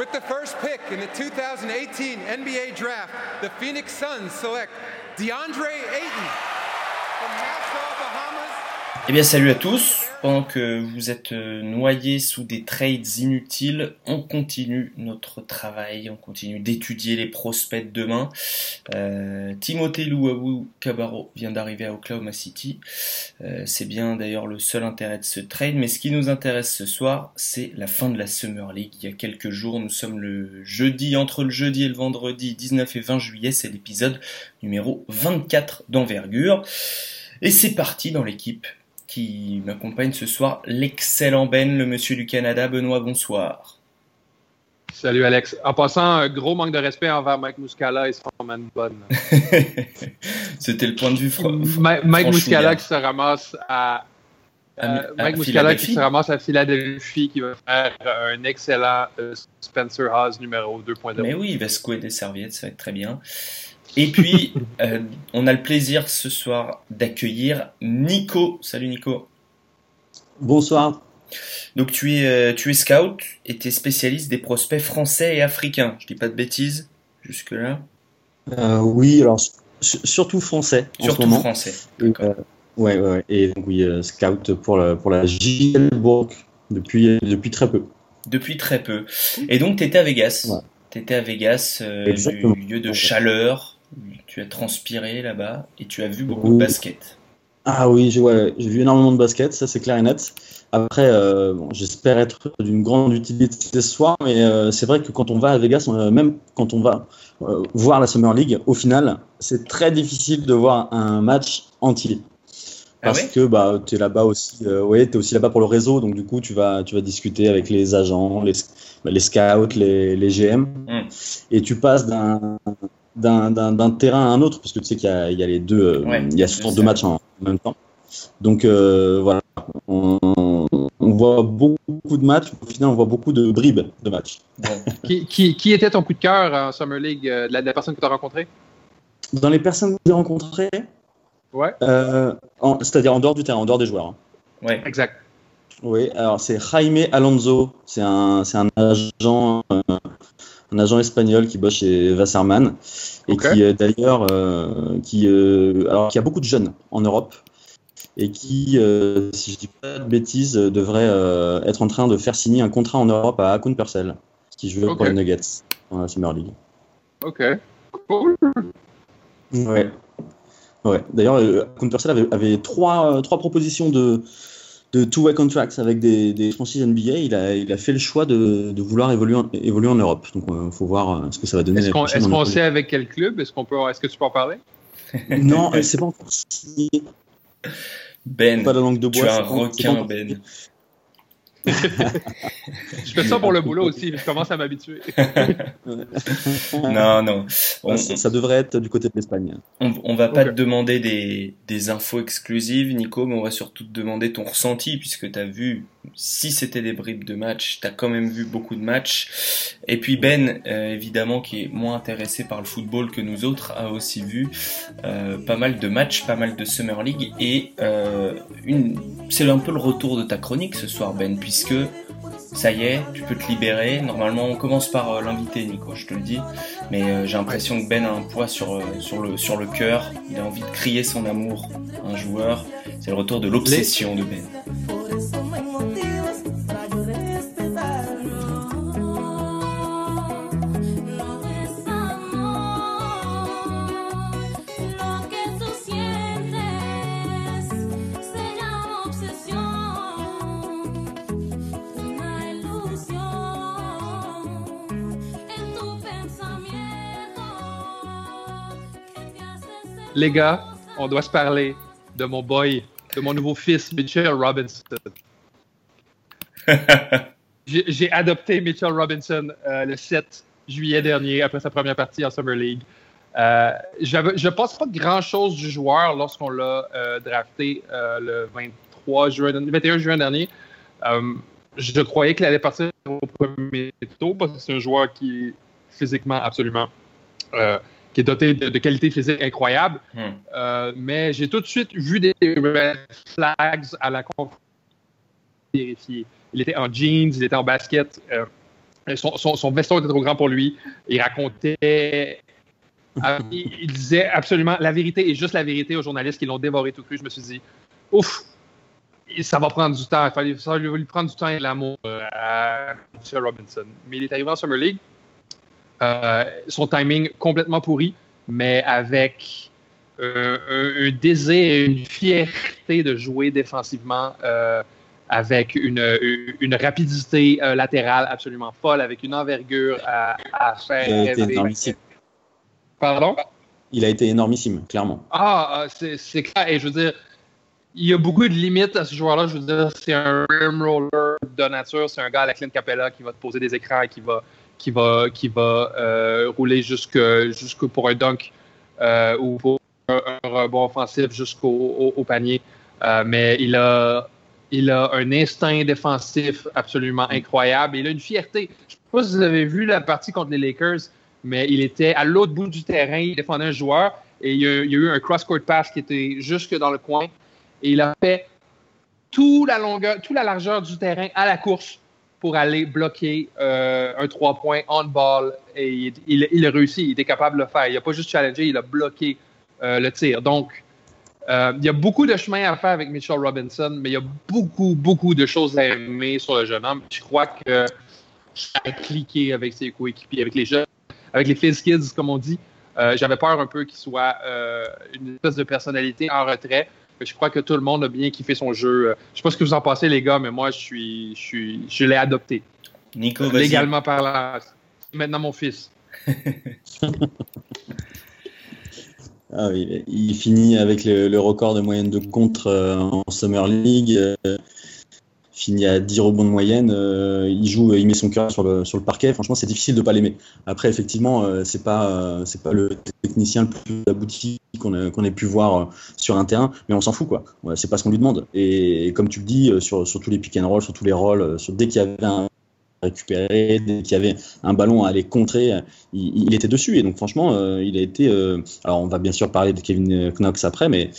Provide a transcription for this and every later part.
With the first pick in the 2018 NBA draft, the Phoenix Suns select DeAndre Ayton. Eh bien salut à tous, pendant que vous êtes euh, noyés sous des trades inutiles, on continue notre travail, on continue d'étudier les prospects de demain. Euh, Timothée Louabou Cabarro vient d'arriver à Oklahoma City. Euh, c'est bien d'ailleurs le seul intérêt de ce trade, mais ce qui nous intéresse ce soir, c'est la fin de la Summer League. Il y a quelques jours, nous sommes le jeudi, entre le jeudi et le vendredi 19 et 20 juillet, c'est l'épisode numéro 24 d'envergure. Et c'est parti dans l'équipe qui m'accompagne ce soir, l'excellent Ben, le monsieur du Canada. Benoît, bonsoir. Salut Alex. En passant, un gros manque de respect envers Mike Muscala et son man bonne. C'était le point de vue Mike, Mike Muscala qui se ramasse à, euh, Mike Muscala qui se ramasse à Philadelphie qui va faire un excellent euh, Spencer Haas numéro 2.0. Mais oui, il va secouer des serviettes, ça va être très bien. Et puis, euh, on a le plaisir ce soir d'accueillir Nico. Salut Nico. Bonsoir. Donc tu es, euh, tu es scout et tu es spécialiste des prospects français et africains. Je dis pas de bêtises jusque-là euh, Oui, alors surtout français. Surtout en ce moment. français. Et, euh, ouais, ouais, Et donc, oui, scout pour la, pour la JL Bourg depuis, depuis très peu. Depuis très peu. Et donc tu étais à Vegas. Ouais. Tu étais à Vegas, euh, du lieu de chaleur. Tu as transpiré là-bas et tu as vu beaucoup de basket. Ah oui, j'ai ouais, vu énormément de basket, ça c'est clair et net. Après, euh, bon, j'espère être d'une grande utilité ce soir, mais euh, c'est vrai que quand on va à Vegas, on, euh, même quand on va euh, voir la Summer League, au final, c'est très difficile de voir un match entier. Ah Parce ouais? que bah, tu es là-bas aussi, ouais, tu es aussi là-bas pour le réseau, donc du coup, tu vas, tu vas discuter avec les agents, les, bah, les scouts, les, les GM, Mm. et tu passes d'un d'un- d'un d'un terrain à un autre, parce que tu sais qu'il y, a- il y a les deux, euh, Ouais, il y a je souvent deux matchs en même temps. Donc euh, voilà, on, on voit beaucoup de matchs, au final on voit beaucoup de bribes de matchs. Bon. Qui, qui, qui était ton coup de cœur en Summer League euh, de, la, de la personne que tu as rencontrée? Dans les personnes que j'ai rencontrées, Ouais, euh, en- c'est-à-dire en dehors du terrain, en dehors des joueurs. hein. Ouais. exact. Oui, alors c'est Jaime Alonso, c'est un, c'est un agent, euh, un agent espagnol qui bosse chez Wasserman et qui euh, d'ailleurs, euh, qui, euh, alors qui a beaucoup de jeunes en Europe et qui, euh, si je dis pas de bêtises, devrait euh, être en train de faire signer un contrat en Europe à Akun Purcell, qui joue pour les Nuggets dans la Summer League. OK. Cool. Ouais. Ouais. D'ailleurs, Akun Purcell avait, avait trois, euh, trois propositions de, de two-way contracts avec des, des franchises NBA. Il a, il a fait le choix de, de vouloir évoluer en, évoluer en Europe. Donc, il faut voir euh, ce que ça va donner. Est-ce qu'on est Europe. sait avec quel club? Est-ce qu'on peut, est-ce que tu peux en parler? Non, euh, c'est pas encore signé. Ben, Pas la langue de tu bois. un pas- c'est pas requin, encore- Ben. Je fais ça pour le boulot aussi, je commence à m'habituer. Non, non. On, Ça, ça devrait être du côté de l'Espagne. on, on va pas te demander des, des infos exclusives, Nico, mais on va surtout te demander ton ressenti, puisque tu as vu, si c'était des bribes de matchs, tu as quand même vu beaucoup de matchs. Et puis Ben, euh, évidemment, qui est moins intéressé par le football que nous autres, a aussi vu euh, pas mal de matchs, pas mal de Summer League. Et euh, une, c'est un peu le retour de ta chronique ce soir, Ben, puisque ça y est, tu peux te libérer. Normalement, on commence par l'invité, Nico, je te le dis. Mais j'ai l'impression que Ben a un poids sur, sur, le, sur le cœur. Il a envie de crier son amour un joueur. C'est le retour de l'obsession de Ben. Les gars, on doit se parler de mon boy, de mon nouveau fils, Mitchell Robinson. J'ai adopté Mitchell Robinson euh, le 7 juillet dernier, après sa première partie en Summer League. Euh, je ne pense pas grand-chose du joueur lorsqu'on l'a euh, drafté le 23 juin, 21 juin dernier. Je croyais qu'il allait partir au premier tour parce que c'est un joueur qui est physiquement absolument qui est doté de, de qualités physiques incroyables. Hmm. Euh, mais j'ai tout de suite vu des red flags à la conf vérifier. Il était en jeans, il était en basket. Euh, Son, son, son veston était trop grand pour lui. Il racontait. ah, il, il disait absolument la vérité et juste la vérité aux journalistes qui l'ont dévoré tout cru. Je me suis dit, ouf, ça va prendre du temps. Il fallait, ça va lui prendre du temps et de l'amour euh, à M. Robinson. Mais il est arrivé en Summer League. Euh, son timing complètement pourri, mais avec euh, un, un désir et une fierté de jouer défensivement. euh, avec une, une rapidité latérale absolument folle, avec une envergure à, à faire Il a été rêver. énormissime. Pardon? Il a été énormissime, clairement. Ah, ah, c'est c'est clair. Et je veux dire, il y a beaucoup de limites à ce joueur-là. Je veux dire, c'est un rim roller de nature. C'est un gars à la Clint Capella qui va te poser des écrans et qui va, qui va, qui va euh, rouler jusque, jusque pour un dunk euh, ou pour un, un rebond offensif jusqu'au au, au panier. Euh, mais il a, il a un instinct défensif absolument incroyable. Il a une fierté. Je ne sais pas si vous avez vu la partie contre les Lakers, mais il était à l'autre bout du terrain. Il défendait un joueur et il y a, a eu un cross-court pass qui était jusque dans le coin. Et il a fait toute la longueur, toute la largeur du terrain à la course pour aller bloquer euh, un trois points on ball. Et il, il- a réussi. Il était capable de le faire. Il n'a pas juste challengé, il a bloqué euh, le tir. Donc, euh, il y a beaucoup de chemin à faire avec Mitchell Robinson, mais il y a beaucoup, beaucoup de choses à aimer sur le jeune homme. Je crois que ça a cliqué avec ses coéquipiers, avec les jeunes, avec les Fizz Kids, comme on dit. J'avais peur un peu qu'il soit une espèce de personnalité en retrait. Je crois que tout le monde a bien kiffé son jeu. Euh, Je sais pas ce que vous en pensez, les gars, mais moi, je suis, je suis, je l'ai adopté. Nico, vas-y. Légalement parlant. Maintenant, mon fils. Ah oui, il finit avec le, le record de moyenne de contre euh, en Summer League. Finit à 10 rebonds de moyenne. euh, il joue, il met son cœur sur le, sur le parquet. Franchement, c'est difficile de pas l'aimer. Après, effectivement, euh, c'est pas, euh, pas le technicien le plus abouti qu'on ait pu voir sur un terrain, mais on s'en fout quoi. C'est pas ce qu'on lui demande. Et, comme tu le dis, sur, sur tous les pick and roll, sur tous les euh, sur, dès qu'il y avait un récupéré, dès qu'il y avait un ballon à aller contrer, il, était dessus. Et donc, franchement, il a été. alors, on va bien sûr parler de Kevin Knox après, mais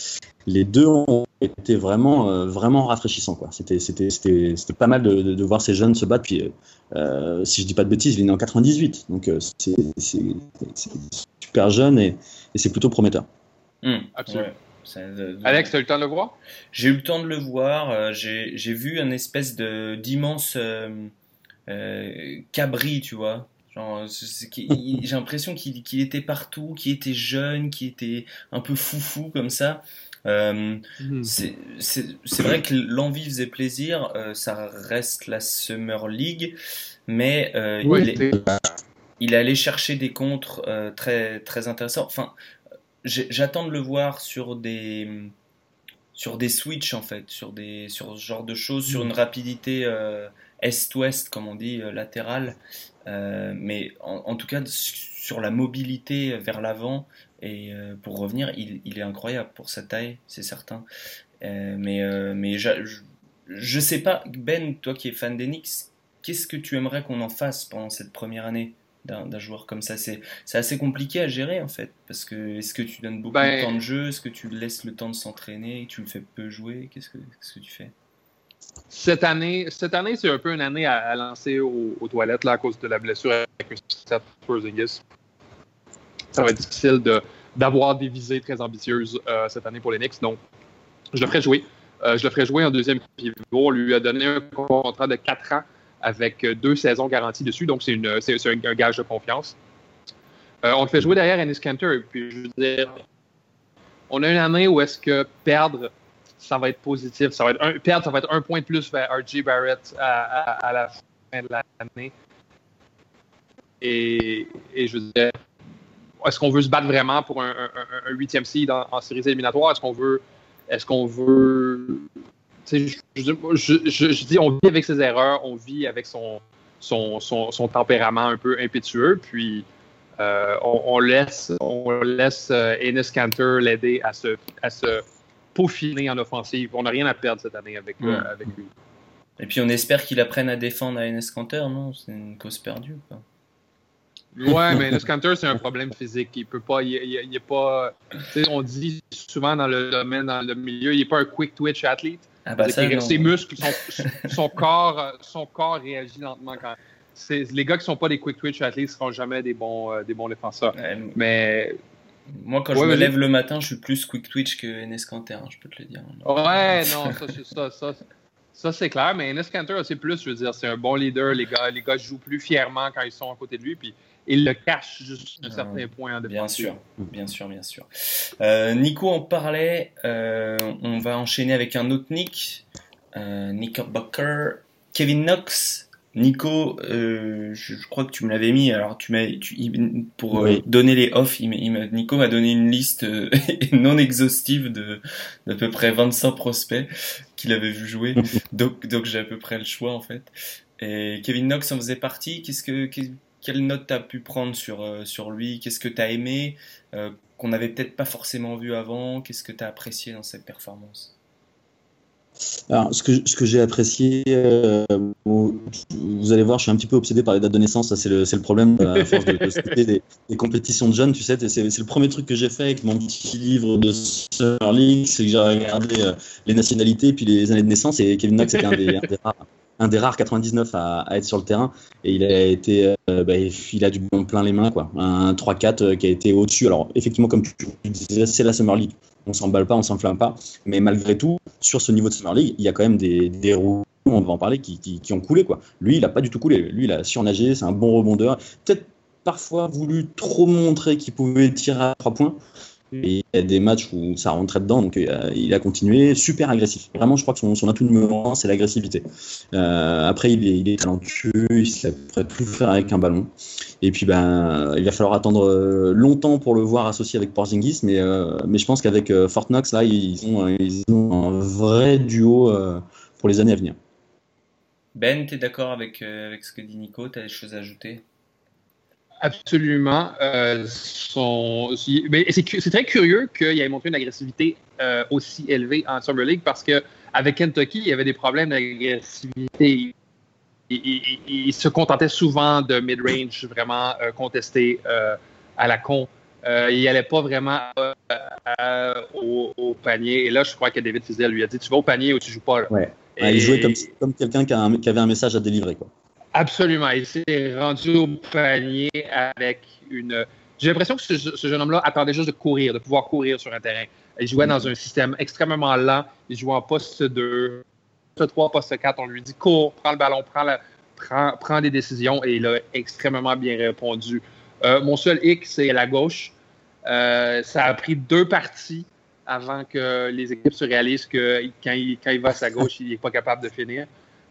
les deux ont été vraiment, euh, vraiment rafraîchissants. C'était, c'était, c'était, c'était pas mal de, de, de voir ces jeunes se battre. Puis, euh, euh, si je dis pas de bêtises, il est né en 98. Donc, euh, c'est, super jeune et, et c'est plutôt prometteur. Hum, Absolument. ouais. Ça, Alex, tu as eu le temps de le voir? J'ai eu le temps de le voir. euh, j'ai vu un espèce d'immense euh, euh, cabri, tu vois. J'ai l'impression qu'il qu'il était partout, qu'il était jeune, qu'il était un peu foufou comme ça. Euh, c'est c'est- vrai que l'envie faisait plaisir. euh, ça reste la Summer League, mais euh, Oui, il, est, c'est- il est allé chercher des contres très très intéressants. Enfin, j'attends de le voir sur des sur des switches en fait, sur des sur ce genre de choses, sur une rapidité est-ouest comme on dit latérale, mais en, en tout cas sur la mobilité vers l'avant et euh, pour revenir, il, il est incroyable pour sa taille, c'est certain. Euh, mais euh, mais je, je sais pas Ben, toi qui es fan d'Enix, qu'est-ce que tu aimerais qu'on en fasse pendant cette première année d'un joueur comme ça? C'est assez compliqué à gérer en fait, parce que est-ce que tu donnes beaucoup Ben- de temps de jeu, est-ce que tu laisses le temps de s'entraîner, tu le fais peu jouer, qu'est-ce que qu'est-ce que tu fais? Cette année, cette année c'est un peu une année à, à lancer aux, aux toilettes là, à cause de la blessure avec Seth Porzingis. Ça va être difficile d'avoir des visées très ambitieuses euh, cette année pour les Knicks. Donc, je le ferai jouer. Euh, je le ferai jouer en deuxième pivot. On lui a donné un contrat de 4 ans avec euh, deux saisons garanties dessus. Donc, c'est un, gage de confiance. On le fait jouer derrière Ennis Cantor. Puis, je veux dire, on a une année où est-ce que perdre ça va être positif. Ça va être un, perdre, ça va être un point de plus vers RJ Barrett à la fin de l'année. Et, et je veux dire, est-ce qu'on veut se battre vraiment pour un, huitième seed en, en séries éliminatoires? Est-ce qu'on veut. Est-ce qu'on veut. Je, je- je- je dis, on vit avec ses erreurs, on vit avec son, son, son, son tempérament un peu impétueux, puis euh, on, on laisse, on laisse euh, Enes Kanter l'aider à se, à se peaufiner en offensive. On n'a rien à perdre cette année avec, euh, Mm. avec lui. Et puis on espère qu'il apprenne à défendre à NS Canter, non? C'est une cause perdue. Quoi. Ouais, mais Enes Kanter, c'est un problème physique. Il peut pas. Il, il- il est pas. on dit souvent dans le domaine, dans le milieu, il n'est pas un quick twitch athlete. Ah bah ça, C'est-à-dire que non. ses muscles, son, son corps, son corps réagit lentement quand, c'est- les gars qui sont pas des quick twitch athletes seront jamais des bons, euh, des bons défenseurs. Ouais, Mais moi, quand Ouais, je me lève le matin, je suis plus quick twitch que Enes Kanter, hein, je peux te le dire. Ouais, non, ça, c'est- ça, ça, ça, c'est clair. Mais Enes Kanter, c'est plus, je veux dire, c'est un bon leader. Les gars, les gars jouent plus fièrement quand ils sont à côté de lui, puis ils le cachent jusqu'à un Ouais. certain point en Bien sûr, bien sûr, bien sûr. Euh, Nico en parlait. euh, on va enchaîner avec un autre Nick, euh, Knickerbocker, Kevin Knox. Nico, euh, je, je crois que tu me l'avais mis. Alors, tu m'as, tu, il- pour euh, Oui. donner les off, il, il Nico m'a donné une liste euh, non exhaustive de d'à peu près 25 prospects qu'il avait vu jouer. donc, donc j'ai à peu près le choix en fait. Et Kevin Knox en faisait partie. Qu'est-ce que, quelle note t'as pu prendre sur euh, sur lui? Qu'est-ce que t'as aimé euh, qu'on n'avait peut-être pas forcément vu avant? Qu'est-ce que t'as apprécié dans cette performance? Alors, ce que, ce que j'ai apprécié, euh, vous allez voir, je suis un petit peu obsédé par les dates de naissance. Ça, c'est le, le problème à force de, de des, des compétitions de jeunes. Tu sais, c'est, le premier truc que j'ai fait avec mon petit livre de Summer League, c'est que j'ai regardé les nationalités puis les années de naissance. Et Kevin Knox était un des, un des rares, un des rares 99 à, être sur le terrain. Et il a été, euh, bah, il a du bon plein les mains, quoi. Un 3-4 euh, qui a été au-dessus. Alors, effectivement, comme tu disais, c'est la Summer League. On s'emballe pas, on s'enflamme pas. Mais malgré tout, sur ce niveau de Summer League, il y a quand même des, roues, on va en parler, qui, ont coulé. Quoi. Lui, il n'a pas du tout coulé. Lui, il a surnagé, c'est un bon rebondeur. Peut-être parfois voulu trop montrer qu'il pouvait tirer à trois points. Et il y a des matchs où ça rentrait dedans, donc euh, il a continué super agressif. Vraiment, je crois que son, atout numéro un, c'est l'agressivité. Euh, après, il est, talentueux, il sait après tout faire avec un ballon. Et puis, ben, il va falloir attendre euh, longtemps pour le voir associé avec Porzingis, mais, mais je pense qu'avec Fortnox, là, ils ont, un vrai duo pour les années à venir. Ben, t'es d'accord avec, avec ce que dit Nico? T'as des choses à ajouter? Absolument. Euh, son- c'est très curieux qu'il ait montré une agressivité euh, aussi élevée en Summer League parce que avec Kentucky, il y avait des problèmes d'agressivité. Il, il- il- il se contentait souvent de mid-range vraiment euh, contesté euh, à la con. Euh, il n'allait pas vraiment euh, au, au panier. Et là, je crois que David Fizdale lui a dit Tu vas au panier ou tu joues pas. là. Ouais. Et- il jouait comme, comme quelqu'un qui, qui avait un message à délivrer. Quoi. Absolument. Il s'est rendu au panier avec une. J'ai l'impression que ce, jeune homme-là attendait juste de courir, de pouvoir courir sur un terrain. Il jouait dans un système extrêmement lent. Il jouait en poste 2, poste 3, poste 4. On lui dit cours, prends le ballon, prends, la- prends, prends des décisions et il a extrêmement bien répondu. Euh, mon seul hic, c'est la gauche. Euh, ça a pris deux parties avant que les équipes se réalisent que quand il, quand il va à sa gauche, il n'est pas capable de finir.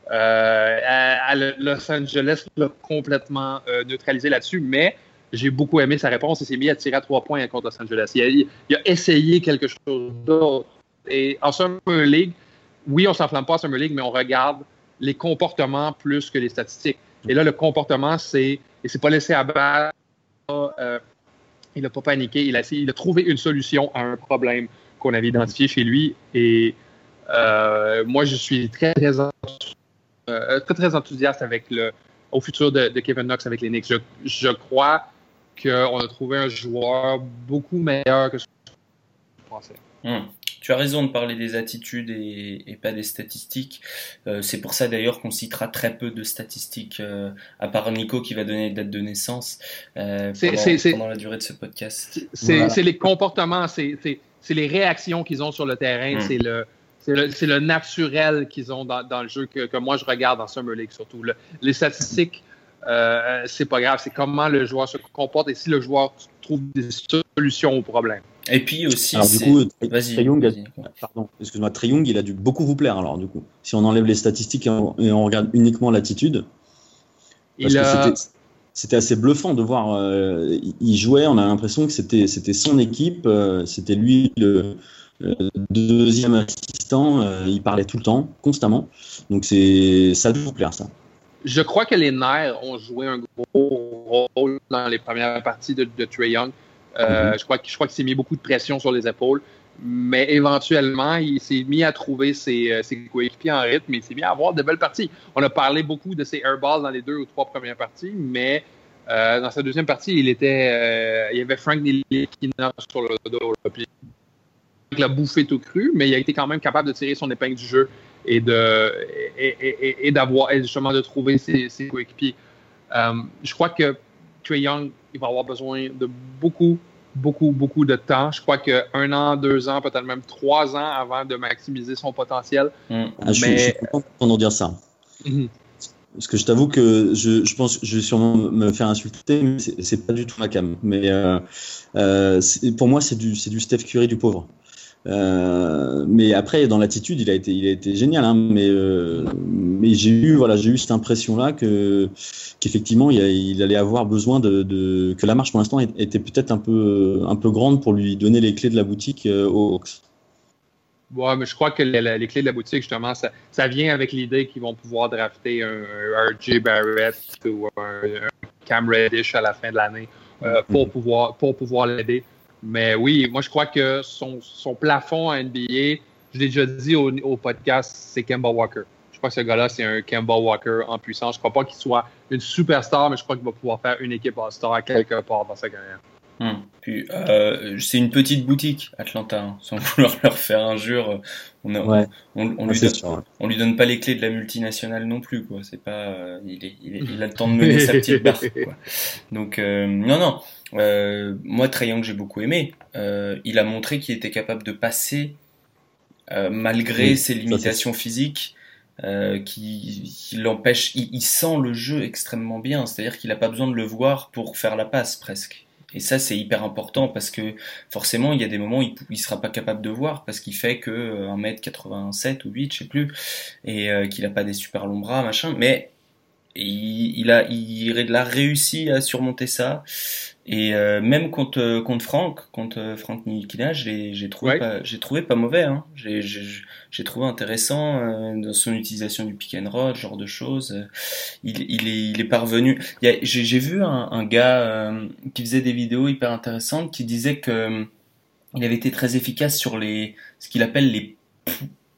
Euh, à, Los Angeles l'a complètement euh, neutralisé là-dessus, mais j'ai beaucoup aimé sa réponse. Il s'est mis à tirer à trois points contre Los Angeles. Il a, essayé quelque chose d'autre. Et en Summer League, oui, on s'enflamme pas en Summer League, mais on regarde les comportements plus que les statistiques. Et là, le comportement, c'est il s'est pas laissé abattre. Euh, il n'a pas paniqué. Il a, il a trouvé une solution à un problème qu'on avait identifié chez lui. Et euh, moi, je suis très, très, très, très enthousiaste avec le, au futur de, de Kevin Knox avec les Knicks. Je, je crois qu'on a trouvé un joueur beaucoup meilleur que ce que je pensais. Hum. Tu as raison de parler des attitudes et, et pas des statistiques. Euh, c'est pour ça d'ailleurs qu'on citera très peu de statistiques, euh, à part Nico qui va donner les dates de naissance euh, pendant, la durée de ce podcast. C'est Voilà. les comportements, c'est les réactions qu'ils ont sur le terrain, Mm. c'est le, c'est le, c'est le naturel qu'ils ont dans, dans le jeu que, que moi je regarde en Summer League surtout. Le- les statistiques, euh, c'est pas grave, c'est comment le joueur se comporte et si le joueur trouve des solutions aux problèmes. Et puis aussi, Alors, du coup, Trey- vas-y. Trey Young, a- vas-y. pardon, excuse-moi, Trey Young, il a dû beaucoup vous plaire alors du coup. Si on enlève les statistiques et on, et on regarde uniquement l'attitude, parce Il que a, c'était- assez bluffant de voir. euh, il- jouait, on a l'impression que c'était c'était son équipe, euh, c'était lui le euh, deuxième assistant. euh, il parlait tout le temps, constamment. Donc c'est ça dû vous plaire ça. je crois que les nerfs ont joué un gros rôle dans les premières parties de, de Trey Young. Euh, Mhm. Je crois, que- je crois qu'il s'est mis beaucoup de pression sur les épaules, mais éventuellement, il s'est mis à trouver ses, euh, ses coéquipiers en rythme, il s'est mis à avoir de belles parties. On a parlé beaucoup de ses airballs dans les deux ou trois premières parties, mais euh, dans sa deuxième partie, il était, euh, il y avait Frank Ntilikina sur le dos. puis l'a bouffé tout cru, mais il a été quand même capable de tirer son épingle du jeu et de et, et- et- et d'avoir justement de trouver ses, ses coéquipiers. Euh, je crois que Trey Young, il va avoir besoin de beaucoup, beaucoup, beaucoup de temps. Je crois qu'un an, deux ans, peut-être même trois ans avant de maximiser son potentiel. Mm. Ah, je, suis- Mais- je suis content d'entendre dire ça. Parce que je t'avoue que je, je pense que je vais sûrement me faire insulter, mais c'est pas du tout ma cam. Mais euh, euh, pour moi, c'est du, c'est du Steph Curry du pauvre. Euh, mais après, dans l'attitude, il a été, il a été génial. Hein, mais euh, mais j'ai eu, voilà, j'ai eu cette impression-là que qu'effectivement, il, allait avoir besoin de, de que la marche pour l'instant était peut-être un peu un peu grande pour lui donner les clés de la boutique euh, aux Hawks. Ouais, mais je crois que les, les clés de la boutique, justement, ça, ça vient avec l'idée qu'ils vont pouvoir drafter un, un RJ Barrett ou un, un Cam Reddish à la fin de l'année pour pouvoir, pour pouvoir l'aider. Mais oui, moi, je crois que son, son plafond à NBA, je l'ai déjà dit au, podcast, c'est Kemba Walker. Je crois que ce gars-là, c'est un Kemba Walker en puissance. Je crois pas qu'il soit une superstar, mais je crois qu'il va pouvoir faire une équipe All-Star quelque part dans sa carrière. Hmm. Puis, euh, c'est une petite boutique, Atlanta, hein, sans vouloir leur faire injure. On, a- Ouais. on, on Ah, lui c'est donne, sûr, ouais. on lui donne pas les clés de la multinationale non plus, quoi. C'est pas, euh, il, est- il, est- il a le temps de mener sa petite barque, quoi. Donc, euh, non, non. Euh, moi, Trae j'ai beaucoup aimé. Euh, il a montré qu'il était capable de passer euh, malgré Oui, ses ça, limitations physiques. Euh, qui, qui l'empêche, il, il sent le jeu extrêmement bien, c'est-à-dire qu'il n'a pas besoin de le voir pour faire la passe presque. Et ça, c'est hyper important parce que forcément, il y a des moments où il, il sera pas capable de voir parce qu'il fait que euh, 1m87 ou 8, je sais plus, et euh, qu'il a pas des super longs bras, machin, mais il, il a, il a réussi à surmonter ça. Et euh, même contre, euh, contre Franck, contre euh, Franck Nikina, j'ai trouvé, Ouais. pas- trouvé pas mauvais. Hein. J'ai- trouvé intéressant euh, dans son utilisation du pick and roll, ce genre de choses. Il, il, est, il est parvenu. J'ai vu un, un gars euh, qui faisait des vidéos hyper intéressantes qui disait que il avait été très efficace sur les ce qu'il appelle les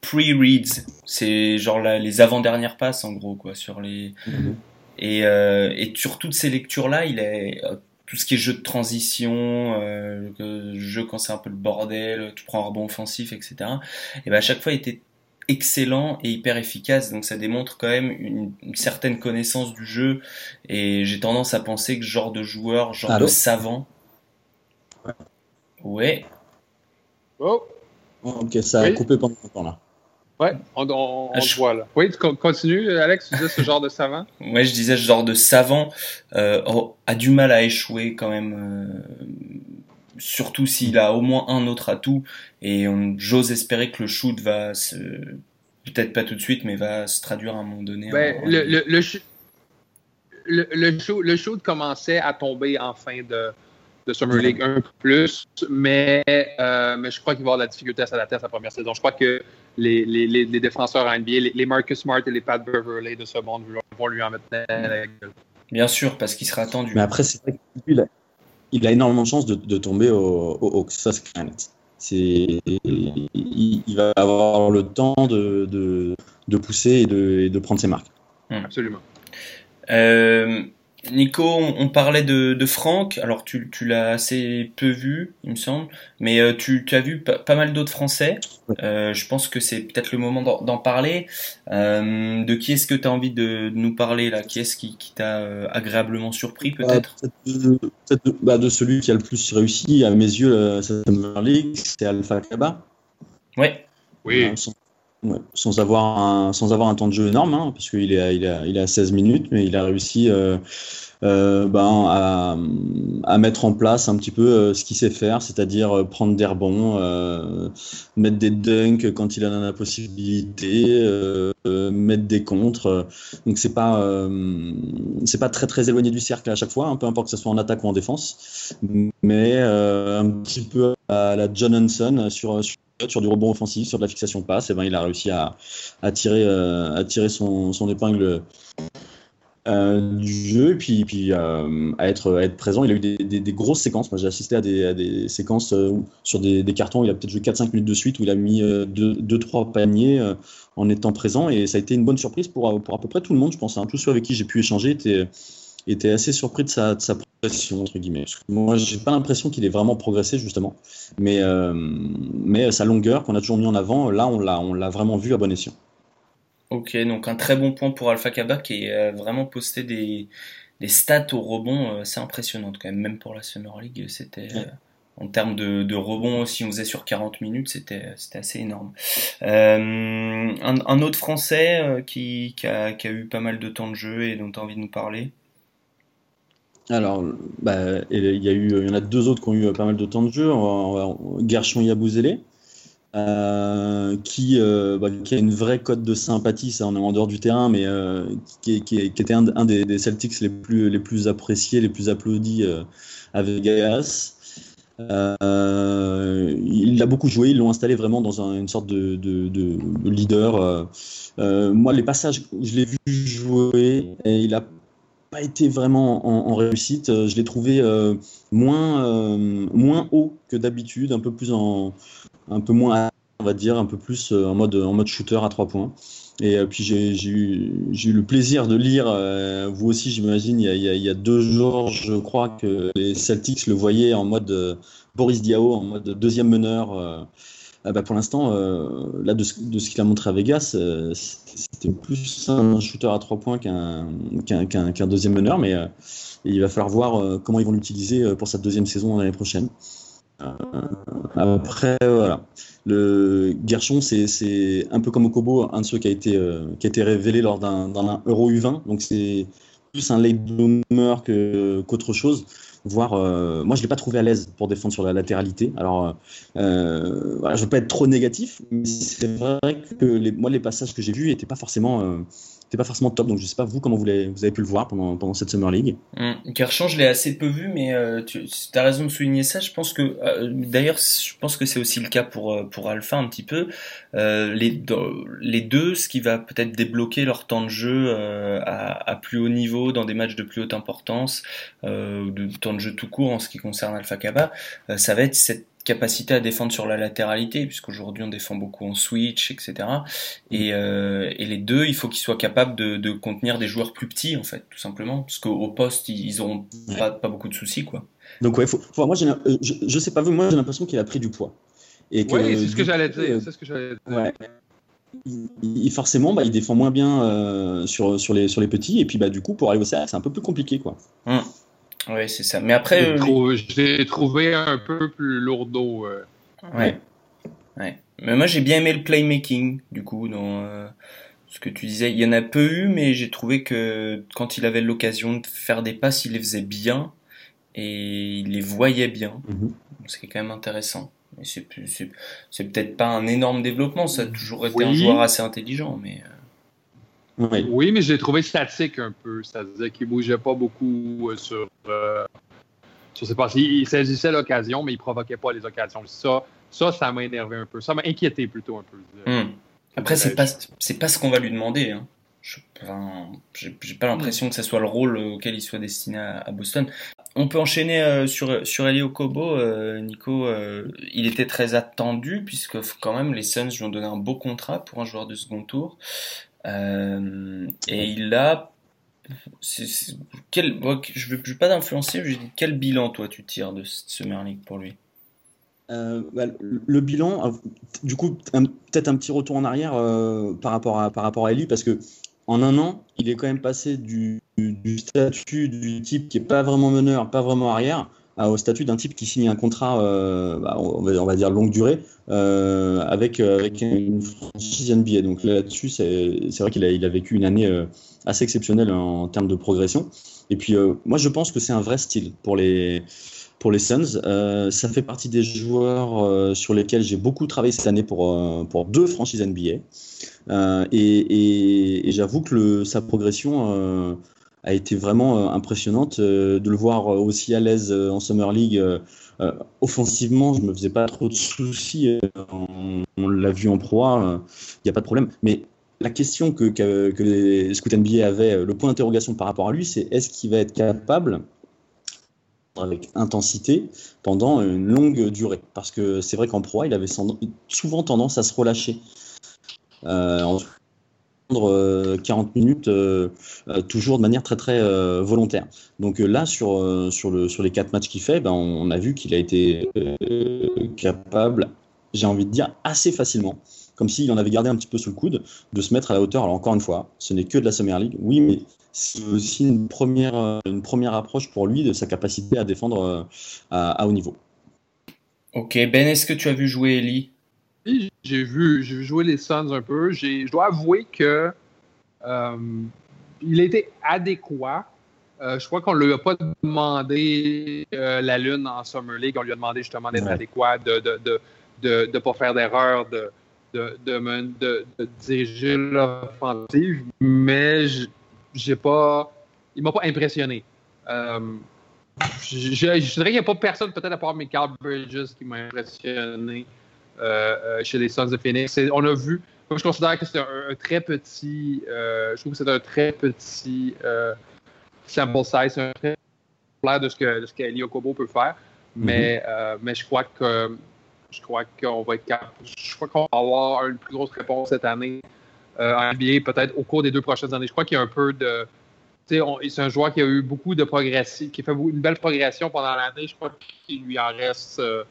pre-reads. C'est genre la- les avant-dernières passes en gros quoi sur les Mhm. et, euh, et sur toutes ces lectures-là, il est tout ce qui est jeu de transition, euh, jeu quand c'est un peu le bordel, tu prends un rebond offensif, etc. Et ben à chaque fois, il était excellent et hyper efficace. Donc ça démontre quand même une, une certaine connaissance du jeu. Et j'ai tendance à penser que ce genre de joueur, genre Allô de savant, ouais, Oh, Ok, ça a Oui. coupé pendant longtemps là. Ouais, on, on, Ah, on je- te voit là. Oui, tu con- continues, Alex, tu disais ce genre de savant? Ouais, je disais, ce genre de savant euh, oh, a du mal à échouer quand même, euh, surtout s'il a au moins un autre atout. Et j'ose espérer que le shoot va se, peut-être pas tout de suite, mais va se traduire à un moment donné. Ben, en- le, le, le, sh- le, le show, le show commençait à tomber en fin de, de Summer League un peu plus, mais, euh, mais je crois qu'il va avoir de la difficulté à s'adapter à sa première saison. Je crois que les, les, les, défenseurs en NBA, les, les Marcus Smart et les Pat Beverley de ce monde vont lui en mettre la gueule. Bien sûr, parce qu'il sera attendu. Mais après, c'est vrai qu'il a, il a énormément de chances de, de tomber au, au c'est il, il va avoir le temps de, de, de pousser et de, et de prendre ses marques. Absolument. Euh, Nico, on, on parlait de, de Franck. Alors tu, tu l'as assez peu vu, il me semble, mais euh, tu, tu as vu pas, pas mal d'autres Français. Euh, je pense que c'est peut-être le moment d'en parler. Euh, de qui est-ce que tu as envie de, de nous parler là? Qui est-ce qui, qui t'a euh, agréablement surpris peut-être? Euh, peut-être de, peut-être de- bah, de celui qui a le plus réussi, à mes yeux, euh, cette Summer League, c'est Alpha Kaba. Ouais. Oui. Euh, ouais, sans avoir un, sans avoir un temps de jeu énorme, hein, parce qu'il est, il, est il est à 16 minutes, mais il a réussi euh, euh, ben, à, à mettre en place un petit peu euh, ce qu'il sait faire, c'est-à-dire euh, prendre des rebonds, mettre des dunks quand il en a la possibilité, mettre des contres. Donc c'est pas, c'est pas très très éloigné du cercle à chaque fois, hein, peu importe que ce soit en attaque ou en défense, mais un petit peu à la John sur, sur sur du rebond offensif, sur de la fixation de passe, et ben il a réussi à, tirer, euh, à tirer son, son épingle euh, du jeu, et puis, puis euh, à, être, être présent. Il a eu des, des, grosses séquences. Moi, j'ai assisté à des, séquences sur des, cartons. Il a peut-être joué 4-5 minutes de suite où il a mis 2-3 paniers en étant présent, et ça a été une bonne surprise pour, pour à peu près tout le monde, je pense. hein. Tous ceux avec qui j'ai pu échanger étaient, étaient assez surpris de sa, de sa progression, entre guillemets. Parce que moi, j'ai pas l'impression qu'il ait vraiment progressé, justement. Mais, euh, mais sa longueur qu'on a toujours mis en avant, là, on l'a, on l'a vraiment vu à bon escient. Ok, donc un très bon point pour Alpha Kaba qui a vraiment posté des, des stats au rebond assez impressionnantes quand même, même pour la Summer League. C'était Ouais. en termes de, de rebond, si on faisait sur 40 minutes, c'était assez énorme. Euh, un, un autre Français euh, qui, qui, a, qui a eu pas mal de temps de jeu et dont tu as envie de nous parler? Alors, bah, il y a eu, y en a deux autres qui ont eu pas mal de temps de jeu. On va- on va- Gershon Yabouzélé, euh, qui, euh, bah, qui a une vraie cote de sympathie, ça on est en dehors du terrain, mais euh, qui, qui- était un, des, des Celtics les plus, les plus appréciés, les plus applaudis euh, à Vegas. Euh, il a beaucoup joué, ils l'ont installé vraiment dans un- une sorte de, de- de- de leader. euh. Euh, moi, les passages, je l'ai vu jouer et il a pas été vraiment en, réussite. Euh, Je l'ai trouvé euh, moins, euh, moins haut que d'habitude, un peu plus en, un peu moins, on va dire, un peu plus en mode, en mode shooter à trois points. Et puis j'ai eu, eu le plaisir de lire, vous aussi j'imagine, il, il il y a deux jours, je crois que les Celtics le voyaient en mode Boris Diaw, en mode deuxième meneur. euh. Ah bah, pour l'instant, euh, là de ce, qu'il a montré à Vegas, euh, c'était plus un shooter à trois points qu'un deuxième meneur, mais il va falloir voir comment ils vont l'utiliser pour sa deuxième saison l'année prochaine. Après, voilà. Le Gershon, c'est- un peu comme Okobo, un de ceux qui a été, qui a été révélé lors d'un Euro U20. Donc c'est plus un late bloomer qu'autre chose. Voir, euh, moi, je l'ai pas trouvé à l'aise pour défendre sur la latéralité. Alors, euh, voilà, je veux pas être trop négatif, mais c'est vrai que les, moi, les passages que j'ai vus n'étaient pas forcément, pas forcément top. Donc, je sais pas vous comment vous, avez pu le voir pendant, cette Summer League? Hum, Kershaw, je l'ai assez peu vu, mais euh, tu as raison de souligner ça. Je pense que, euh, d'ailleurs, je pense que c'est aussi le cas pour euh, pour Alpha un petit peu. Euh, les les deux, ce qui va peut-être débloquer leur temps de jeu à, plus haut niveau dans des matchs de plus haute importance, de temps de jeu tout court en ce qui concerne Alpha Kaba, ça va être cette capacité à défendre sur la latéralité, puisqu'aujourd'hui on défend beaucoup en switch, etc. Et, euh, et les deux, il faut qu'ils soient capables de, de contenir des joueurs plus petits, en fait, tout simplement, parce qu'au poste, ils, ils auront Ouais. pas, pas beaucoup de soucis, quoi. Donc, ouais, faut, faut- moi, euh, je, je sais pas vous, moi, j'ai l'impression qu'il a pris du poids. Et que, Oui, c'est ce que j'allais dire. euh, C'est ce que j'allais dire. Ouais. Il, il- forcément, bah, il défend moins bien euh, sur, sur, les, sur les petits, et puis bah, du coup, pour arriver au cercle, c'est un peu plus compliqué. Quoi. Ouais, c'est ça. Mais après, Je euh, l'ai trouvé un peu plus lourdeau. euh. ouais. ouais. Mais moi, j'ai bien aimé le playmaking, du coup, dans euh, ce que tu disais. Il y en a peu eu, mais j'ai trouvé que quand il avait l'occasion de faire des passes, il les faisait bien, et il les voyait bien. Mhm. Donc, C'est quand même intéressant. Mais c'est peut-être pas un énorme développement, ça a toujours été un Oui. joueur assez intelligent, mais euh, Ouais. Oui, mais je l'ai trouvé statique un peu. C'est-à-dire qu'il bougeait pas beaucoup euh, sur, euh, sur ses passes. Il, il saisissait l'occasion, mais il provoquait pas les occasions. Ça, ça, ça m'a énervé un peu. Ça m'a inquiété plutôt un peu. Hmm. Après, c'est pas, c'est pas ce qu'on va lui demander. Hein. Je, enfin, j'ai j'ai pas l'impression que ce soit le rôle auquel il soit destiné à, à Boston. On peut enchaîner euh, sur, sur Elio Kobo. euh, Nico, euh, il était très attendu puisque quand même les Suns lui ont donné un beau contrat pour un joueur de second tour. Euh, et il a... quel, je je veux pas d'influencer, je dis quel bilan toi tu tires de cette Summer League pour lui? Euh, bah, le bilan, euh, du coup, peut-être un petit retour en arrière par, rapport à, par rapport à Eli, parce que en un an, il est quand même passé du, du statut du type qui est pas vraiment meneur, pas vraiment arrière, au statut d'un type qui signe un contrat, euh, bah, on, va, on va dire longue durée, euh, avec, euh, avec une franchise NBA. Donc là-dessus, c'est vrai qu'il a, il a vécu une année euh, assez exceptionnelle en termes de progression. Et puis, euh, moi, je pense que c'est un vrai style pour les, pour les Suns. Euh, ça fait partie des joueurs euh, sur lesquels j'ai beaucoup travaillé cette année pour, euh, pour deux franchises NBA. Euh, et et, et j'avoue que le, sa progression euh, a été vraiment euh, impressionnante. Euh, de le voir aussi à l'aise euh, en Summer League, euh, euh, offensivement, je me faisais pas trop de soucis. Euh, on on l'a vu en proie, il n'y a pas de problème. Mais la question que, que, que scouts NBA avaient, euh, le point d'interrogation par rapport à lui, c'est est-ce qu'il va être capable avec intensité pendant une longue durée? Parce que c'est vrai qu'en proie, il avait souvent tendance à se relâcher. Euh, en euh, 40 minutes, euh, euh, toujours de manière très très euh, volontaire. Donc euh, là, sur, euh, sur, le, sur les quatre matchs qu'il fait, ben, on, a vu qu'il a été euh, capable, j'ai envie de dire, assez facilement, comme s'il en avait gardé un petit peu sous le coude, de se mettre à la hauteur. Alors encore une fois, ce n'est que de la Summer League, oui, mais c'est aussi une première, euh, une première approche pour lui de sa capacité à défendre euh, à, à haut niveau. Ok, Ben, est-ce que tu as vu jouer Ellie Oui, J'ai vu, j'ai vu jouer les Suns un peu. Je dois avouer que euh, il était adéquat. Euh, je crois qu'on ne lui a pas demandé euh, la lune en Summer League. On lui a demandé justement d'être Ouais. adéquat, de ne de, de, de, de pas faire d'erreur, de, de, diriger l'offensive. Mais j'ai pas, il m'a pas impressionné. Euh, je, je- dirais qu'il n'y a pas personne, peut-être à part Michael Bridges, qui m'a impressionné chez les Suns de Phoenix. On a vu, moi je considère que c'est un, un très petit, euh, je trouve que c'est un très petit euh, sample size, c'est un très clair de ce que de ce qu'Eli Okobo peut faire. Mais, euh, mais je crois que je crois qu'on va être cap- je crois qu'on va avoir une plus grosse réponse cette année euh, en NBA, peut-être au cours des deux prochaines années. Je crois qu'il y a un peu de c'est un joueur qui a eu beaucoup de progression, qui a fait une belle progression pendant l'année. Je crois qu'il lui en reste euh, euh,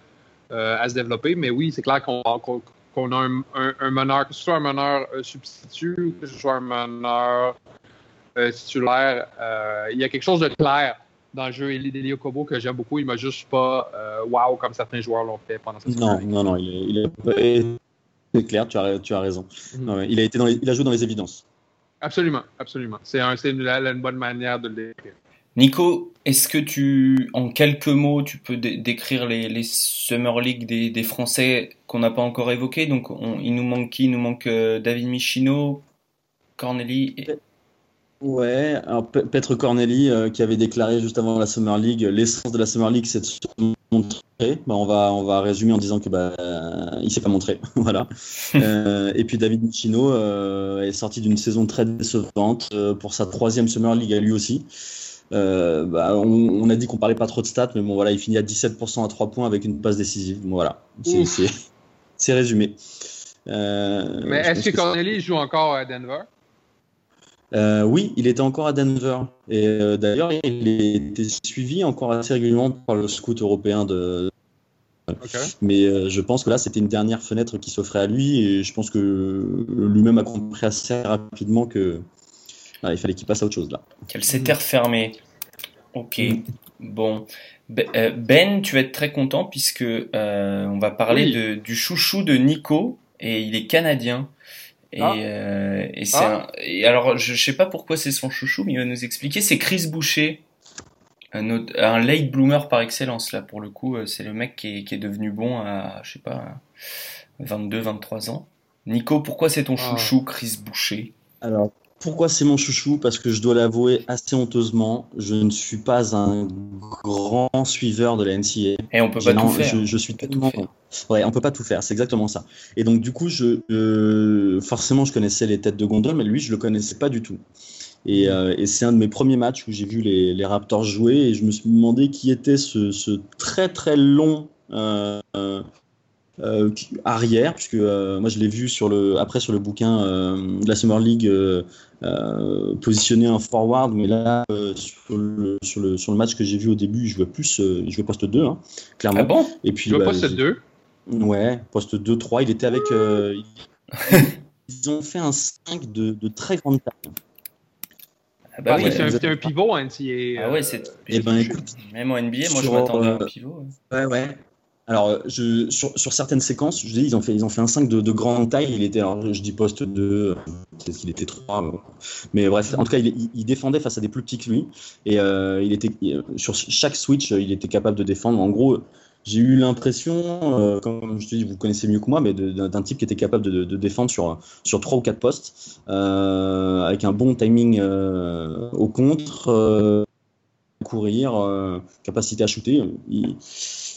à se développer. Mais oui, c'est clair qu'on a un, un- un meneur, que ce soit un meneur euh, substitut, que ce soit un meneur euh, titulaire, euh, il y a quelque chose de clair dans le jeu Eli Delio Kobo que j'aime beaucoup. Il m'a juste pas euh, wow comme certains joueurs l'ont fait pendant cette Non, non, non, il est, il clair, tu as, tu as raison. Mhm. Non, il, a été dans les- il a joué dans les évidences. Absolument, absolument. C'est un, une, une bonne manière de le décrire. Nico, est-ce que tu, en quelques mots, tu peux dé- décrire les, Summer League des, Français qu'on n'a pas encore évoqués? Donc, on- il nous manque qui? Il nous manque euh, David Michino, Corneli. Ouais, alors Pe- Petre Corneli euh, qui avait déclaré juste avant la Summer League, l'essence de la Summer League c'est de se montrer. Bah, on va on va résumer en disant que bah euh, il s'est pas montré, voilà. Euh, et puis David Michino euh, est sorti d'une saison très décevante euh, pour sa troisième Summer League à lui aussi. Euh, bah, on, on a dit qu'on parlait pas trop de stats, mais bon voilà, il finit à 17% à 3 points avec une passe décisive. Bon, voilà, c'est résumé. Euh, Mais est-ce que Corneli joue encore à Denver? euh, oui, il était encore à Denver. Et euh, d'ailleurs, il était suivi encore assez régulièrement par le scout européen. De... Mais euh, je pense que là, c'était une dernière fenêtre qui s'offrait à lui. Et je pense que lui-même a compris assez rapidement que ah, il fallait qu'il passe à autre chose là. Qu'elle s'était refermée. Ok. Bon. Euh, Ben, tu vas être très content puisque euh, on va parler Oui. de, du chouchou de Nico et il est canadien. Et, Ah. euh, et c'est Ah. un- et alors je, je sais pas pourquoi c'est son chouchou, mais il va nous expliquer. C'est Chris Boucher, un, autre- un late bloomer par excellence là pour le coup. C'est le mec qui est, qui est devenu bon à je sais pas 22, 23 ans. Nico, pourquoi c'est ton Ah. chouchou, Chris Boucher? Alors, pourquoi c'est mon chouchou? Parce que je dois l'avouer assez honteusement, je ne suis pas un grand suiveur de la NCA. Et on peut pas non, tout faire. Je, je suis tout tellement. faire. Ouais, on peut pas tout faire, c'est exactement ça. Et donc, du coup, je, euh, forcément, je connaissais les têtes de gondole, mais lui, je le connaissais pas du tout. Et, euh, et c'est un de mes premiers matchs où j'ai vu les, les Raptors jouer et je me suis demandé qui était ce, ce très très long euh, euh, arrière, puisque euh, moi je l'ai vu sur le, après sur le bouquin euh, de la Summer League euh, euh, positionner un forward, mais là euh, sur, le, sur, le, sur le match que j'ai vu au début, je jouais plus, euh, il jouait poste 2, hein, clairement. Ah bon? Et puis, Tu vois bah, j'ai- 2? Ouais, poste 2-3, il était avec. euh, ils ont fait un 5 de, de très grande taille. Ah bah Parce oui. c'est un, pivot en NCAA. Ah ouais, c'est. Eh ben, je- écoute, Même en NBA, moi je m'attendais à un pivot. Ouais, ouais. Alors, euh, je, sur, sur certaines séquences, je dis, ils ont fait, ils ont fait un 5 de, de grande taille. Il était, alors, je dis poste 2, euh, peut-être qu'il était 3. Mais, bref, en tout cas, il, il- défendait face à des plus petits que lui. Et euh, il était, il- sur chaque switch, euh, il était capable de défendre. En gros, j'ai eu l'impression, euh, comme je te dis, vous connaissez mieux que moi, mais d'un type qui était capable de, de défendre sur, sur 3 ou 4 postes, euh, avec un bon timing euh, au contre, euh, courir, euh, capacité à shooter.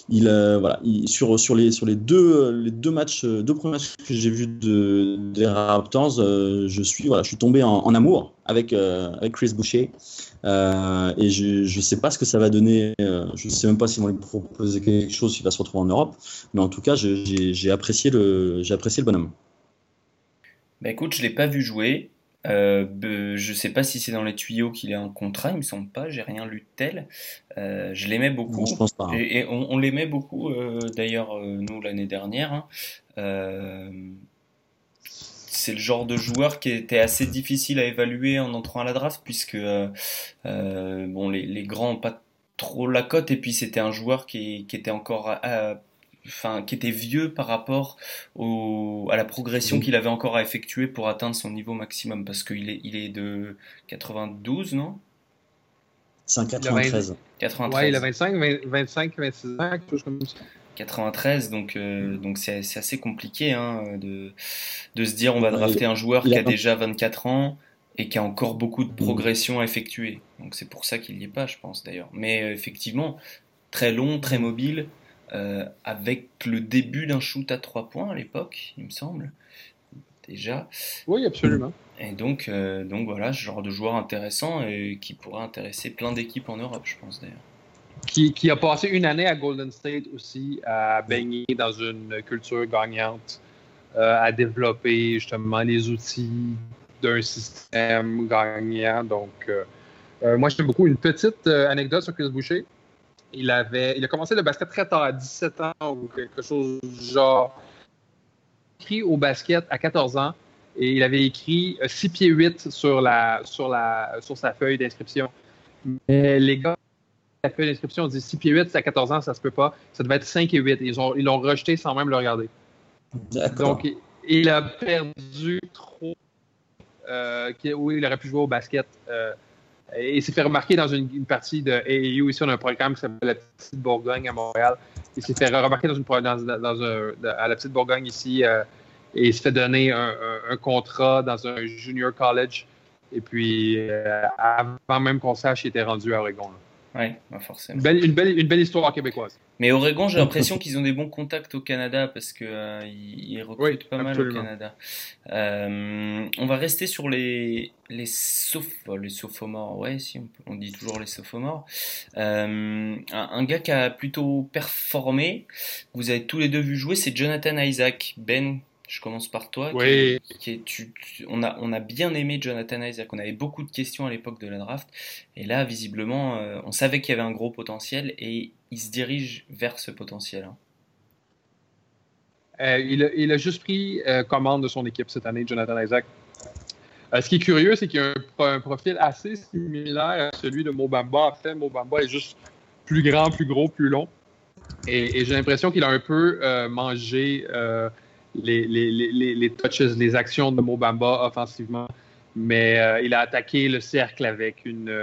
Il, euh, voilà, il- sur, sur, les, sur les, deux, les deux matchs, euh, deux premiers matchs que j'ai vus de, des Raptors, je, suis, voilà, je suis tombé en, amour avec, Chris Boucher. Et je ne sais pas ce que ça va donner. je ne sais même pas s'ils vont lui proposer quelque chose s'il va se retrouver en Europe. Mais en tout cas, j'ai apprécié, le- apprécié le bonhomme. Bah écoute, je l'ai pas vu jouer. Euh, je sais pas si c'est dans les tuyaux qu'il est en contrat, il me semble pas, j'ai rien lu de tel. Euh, je l'aimais beaucoup. Non, je pense pas. hein. Et, et on, on l'aimait beaucoup, euh, d'ailleurs, euh, nous, l'année dernière. hein. C'est le genre de joueur qui était assez difficile à évaluer en entrant à la draft puisque bon les, les grands ont pas trop la cote et puis c'était un joueur qui, qui était encore enfin qui était vieux par rapport au, à la progression qu'il avait encore à effectuer pour atteindre son niveau maximum parce qu'il est il est de 92 non? C'est un 93. 93 Ouais, il a 25, 20 25, 26 ans, quelque chose comme ça. 93 donc euh, donc c'est assez compliqué hein, de de se dire on va drafter un joueur qui a déjà 24 ans et qui a encore beaucoup de progression à effectuer. Donc c'est pour ça qu'il y est pas je pense d'ailleurs. Mais euh, effectivement très long très mobile euh, avec le début d'un shoot à trois points à l'époque il me semble déjà Oui, absolument. et donc euh, donc voilà ce genre de joueur intéressant et qui pourrait intéresser plein d'équipes en Europe je pense d'ailleurs Qui, qui a passé une année à Golden State aussi à baigner dans une culture gagnante, euh, à développer justement les outils d'un système gagnant. Donc, euh, euh, moi, j'aime beaucoup une petite anecdote sur Chris Boucher. Il, avait, il a commencé le basket très tard, à 17 ans ou quelque chose du genre. écrit au basket à 14 ans et il avait écrit 6 pieds 8 sur, la, sur, la, sur sa feuille d'inscription. Mais les gars, la feuille d'inscription, on dit 6 pieds 8, c'est à 14 ans, ça se peut pas. Ça devait être 5 et 8. Ils ont- ils l'ont rejeté sans même le regarder. Donc, il- a perdu trop. Euh, oui, il aurait pu jouer au basket. euh, et il s'est fait remarquer dans une, une partie de AAU. Ici, on a un programme qui s'appelle la Petite Bourgogne à Montréal. Il s'est fait remarquer dans une, dans, dans un- à la Petite Bourgogne ici. euh, et il s'est fait donner un, un- un contrat dans un junior college. Et puis, euh, avant même qu'on sache, il était rendu à Oregon. ouais bah forcément Une belle, une, belle, une belle histoire québécoise. Mais Oregon, j'ai l'impression qu'ils ont des bons contacts au Canada parce que euh, ils, recrutent Oui, pas mal absolument. au Canada. Euh, on va rester sur les les soph les sophomores. Ouais, si on, peut- on dit toujours les sophomores. Euh, un, un gars qui a plutôt performé, que vous avez tous les deux vu jouer, c'est Jonathan Isaac. Ben, je commence par toi. qui- Oui. qui est, tu, tu- on, a, on a bien aimé Jonathan Isaac. On avait beaucoup de questions à l'époque de la draft. Et là, visiblement, euh, on savait qu'il y avait un gros potentiel et il se dirige vers ce potentiel. hein. Euh, il, a, juste pris euh, commande de son équipe cette année, Jonathan Isaac. Euh, ce qui est curieux, c'est qu'il a un, pro- un profil assez similaire à celui de Mobamba. En fait, Mobamba est juste plus grand, plus gros, plus long. Et, j'ai l'impression qu'il a un peu euh, mangé les, touches, les actions de Mobamba offensivement. Mais il a attaqué le cercle avec une,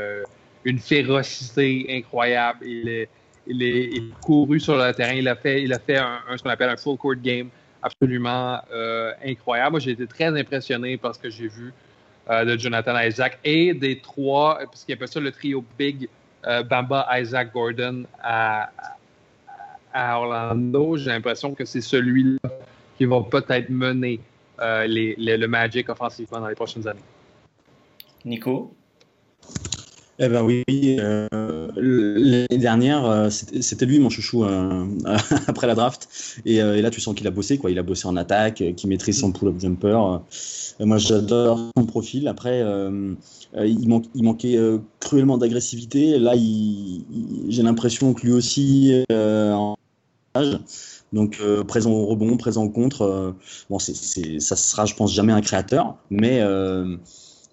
une férocité incroyable. Il est, il est, couru sur le terrain. Il a fait, il a fait ce qu'on appelle un full court game absolument euh, incroyable. Moi, j'ai été très impressionné par ce que j'ai vu euh, de Jonathan Isaac et des trois, parce qu'il appelle ça le trio Big, euh, Bamba, Isaac, Gordon à, Orlando. J'ai l'impression que c'est celui-là qui va peut-être mener euh, le Magic offensivement dans les prochaines années. Nico? Eh ben oui, euh, l'année dernière, euh, c'était lui mon chouchou euh, après la draft. Et, euh, et là, tu sens qu'il a bossé, quoi. Il a bossé en attaque, qu'il maîtrise son pull-up jumper. Moi, j'adore son profil. Après, il, manque- il manquait cruellement d'agressivité. Là, j'ai l'impression que lui aussi, en. Donc, présent au rebond, présent au contre. euh, bon, ça sera, je pense, jamais un créateur, mais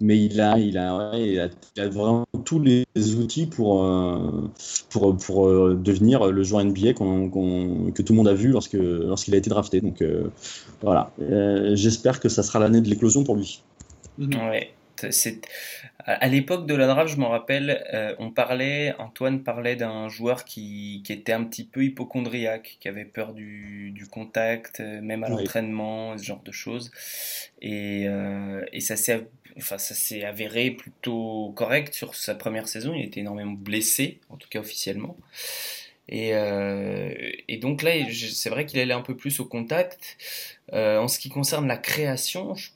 mais il a, il a, ouais, il a, il a vraiment tous les outils pour, euh, pour, pour euh, devenir le joueur NBA qu'on, qu'on- que tout le monde a vu lorsque, lorsqu'il a été drafté. Donc euh, voilà, Euh, j'espère que ça sera l'année de l'éclosion pour lui. Ouais. C'est à l'époque de la draft, je m'en rappelle, euh, on parlait, Antoine parlait d'un joueur qui, qui était un petit peu hypochondriaque, qui avait peur du, du contact, même à Oui. l'entraînement, ce genre de choses. Et, euh, et ça s'est, enfin, ça s'est avéré plutôt correct sur sa première saison. Il était énormément blessé, en tout cas officiellement. Et, euh, donc là, c'est vrai qu'il allait un peu plus au contact. Euh, en ce qui concerne la création, je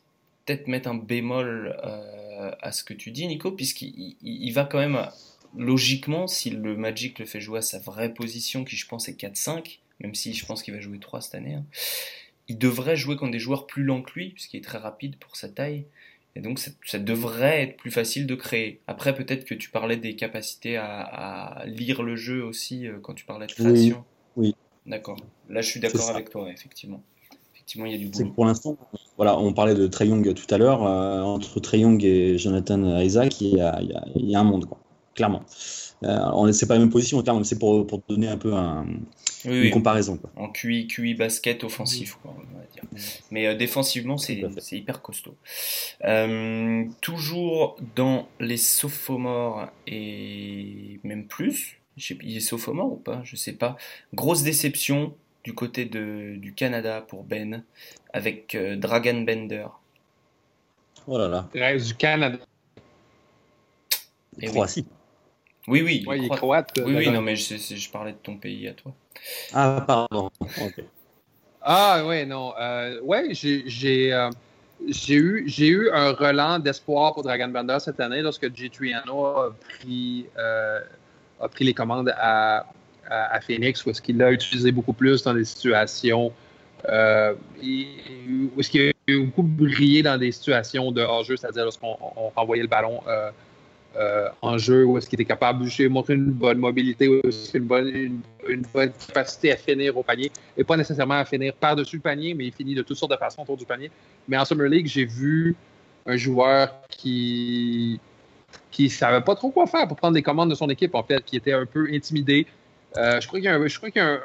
peut-être mettre un bémol euh, à ce que tu dis, Nico, puisqu'il il- il va quand même, logiquement, si le Magic le fait jouer à sa vraie position, qui je pense est 4-5, même si je pense qu'il va jouer 3 cette année, hein, il devrait jouer contre des joueurs plus lents que lui, puisqu'il est très rapide pour sa taille. Et donc ça, ça devrait être plus facile de créer. Après, peut-être que tu parlais des capacités à, à lire le jeu aussi euh, quand tu parlais de création. oui. D'accord. Là, je suis d'accord avec toi, effectivement. effectivement, il y a du boulot. pour l'instant, voilà, on parlait de Trey Young tout à l'heure. euh, entre Trey Young et Jonathan Isaac, il y a, il y a- il y a un monde, quoi, clairement. Euh, on c'est pas la même position, clairement, mais c'est pour, pour donner un peu un- Oui, une oui, comparaison. Quoi. en QI, QI basket offensif, quoi, on va dire. Mais euh, défensivement, c'est hyper costaud. Euh, toujours dans les sophomores et même plus, je sais, il est sophomore ou pas, je sais pas. Grosse déception du côté de, du Canada pour Ben avec euh, Dragan Bender. Oh là là, Reste du Canada. Eh oui. Croatie. Oui, oui, Ouais, il est Cro- croate. Oui, oui, non, mais je, je- je parlais de ton pays à toi. Ah, pardon. Ah ouais, non. Euh, ouais, j'ai j'ai euh, eu j'ai eu un relan d'espoir pour Dragon Bender cette année lorsque J. Triano a pris euh, a pris les commandes à, à, à Phoenix où est-ce qu'il l'a utilisé beaucoup plus dans des situations euh, où est-ce qu'il a beaucoup brillé dans des situations de hors-jeu, c'est-à-dire lorsqu'on on renvoyait le ballon euh, en jeu, où est-ce qu'il était capable de montrer une bonne mobilité, une bonne, capacité à finir au panier et pas nécessairement à finir par-dessus le panier, mais il finit de toutes sortes de façons autour du panier. Mais en Summer League, j'ai vu un joueur qui qui savait pas trop quoi faire pour prendre des commandes de son équipe, en fait, qui était un peu intimidé. Euh, je crois qu'il y a un, je crois qu'il y a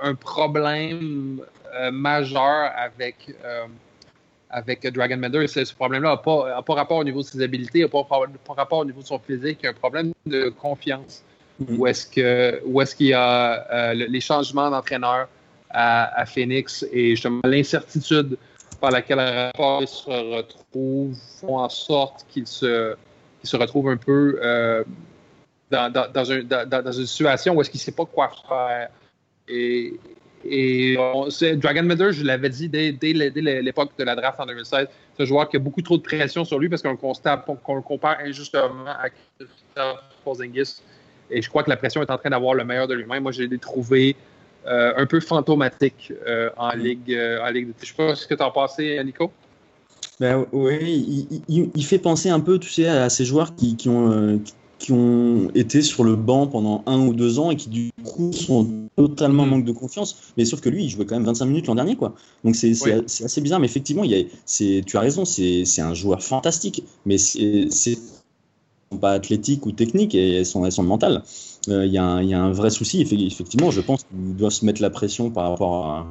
un, problème euh, majeur avec, avec Dragon Bender. Ce, ce problème-là n'a pas, pas rapport au niveau de ses habiletés, n'a pas, pas rapport au niveau de son physique, il y a un problème de confiance Mhm. où est-ce que où est-ce qu'il y a euh, le- les changements d'entraîneur à, à Phoenix et justement l'incertitude par laquelle rapport se retrouve font en sorte qu'il se qu'il se retrouve un peu euh, dans, dans, dans, un- dans- dans une situation où est-ce qu'il ne sait pas quoi faire. Et, et Dragon Bender, je l'avais dit dès, dès l'époque de la draft en 2016, c'est un joueur qui a beaucoup trop de pression sur lui parce qu'on le constate, qu'on le compare injustement à Christophe Porzingis. Et je crois que la pression est en train d'avoir le meilleur de lui-même. Moi, je l'ai trouvé euh, un peu fantomatique euh, en, ligue, euh, en ligue. Je sais pas ce que tu en pensais, Nico. Ben oui, il, fait penser un peu, tu sais, à ces joueurs qui, qui ont, euh, qui ont été sur le banc pendant un ou deux ans et qui du coup sont totalement en Mhm. manque de confiance. Mais sauf que lui, il jouait quand même 25 minutes l'an dernier, quoi. Donc c'est Oui. assez bizarre, mais effectivement, il y a, c'est- tu as raison, c'est un joueur fantastique, mais c'est pas athlétique ou technique et elles sont, elles sont mentales. Euh, Il y, a un- il y a un vrai souci, effe- effectivement, je pense qu'il doit se mettre la pression par rapport à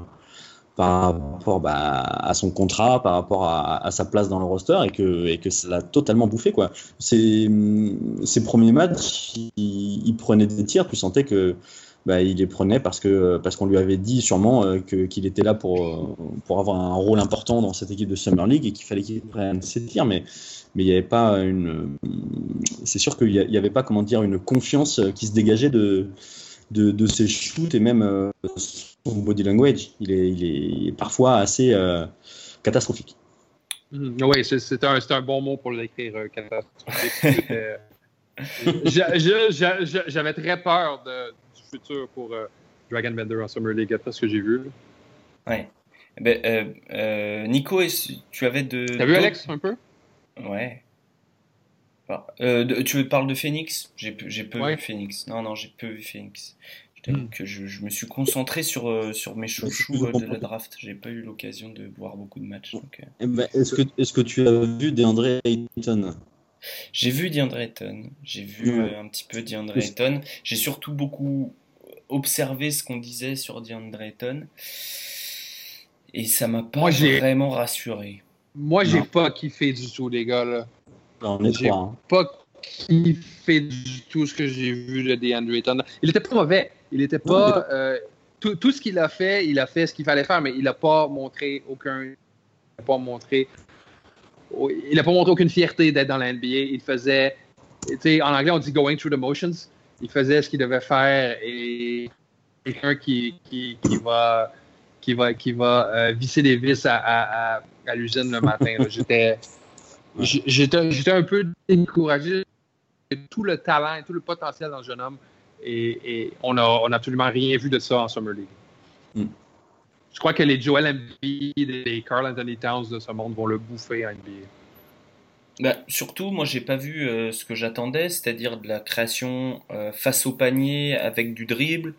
par rapport bah, à son contrat, par rapport à, sa place dans le roster et que, et que ça l'a totalement bouffé. Quoi. Ses, ses premiers matchs, il, prenait des tirs, tu sentais que bah, il les prenait parce que parce qu'on lui avait dit sûrement euh, qu'il était là pour, euh, pour avoir un rôle important dans cette équipe de Summer League et qu'il fallait qu'il prenne ses tirs, mais mais il n'y avait pas une. C'est sûr qu'il n'y avait pas comment dire une confiance qui se dégageait de de, de ses shoots et même euh, son body language. Il est, il est parfois assez euh, catastrophique. Oui, c'est c'est un, c'est un bon mot pour l'écrire, euh, catastrophique. J'avais très peur de- du futur pour euh, Dragon Bender en Summer League après ce que j'ai vu. Ouais. Ben, euh, euh, Nico, tu avais de. T'as vu Alex un peu? Ouais. Euh, de- tu parles de Phoenix? J'ai peu, Ouais. vu Phoenix. Non, non, j'ai peu vu Phoenix. Je t'avoue Hmm. que je, je me suis concentré sur, euh, sur mes chouchous euh, de la draft. J'ai pas eu l'occasion de voir beaucoup de matchs. donc. Eh ben, Est-ce que, est que tu as vu DeAndre Ayton? J'ai vu DeAndre Ayton. J'ai vu Ouais. euh, un petit peu DeAndre. Ayton. J'ai surtout beaucoup observé ce qu'on disait sur DeAndre Ayton. Et ça m'a pas Moi, vraiment rassuré. Moi, j'ai pas kiffé du tout, les gars. Là. On est J'ai- trois. hein. Pas kiffé du tout ce que j'ai vu de DeAndre Ayton. Il était pas mauvais. Il était pas. euh, tout, tout ce qu'il a fait, il a fait ce qu'il fallait faire, mais il a pas montré aucun. Il a pas montré. Il a pas montré aucune fierté d'être dans la NBA. Il faisait. En anglais, on dit going through the motions. Il faisait ce qu'il devait faire et quelqu'un qui, qui, qui va qui va qui va euh, visser des vis à, à, à, à l'usine le matin. là. J'étais j'étais un peu découragé de tout le talent et tout le potentiel dans le jeune homme et, et on a on a absolument rien vu de ça en Summer League. Mm. Je crois que les Joel Embiid et les Carl Anthony Towns de ce monde vont le bouffer en NBA. Bah, surtout, moi, j'ai pas vu euh, ce que j'attendais, c'est-à-dire de la création euh, face au panier avec du dribble,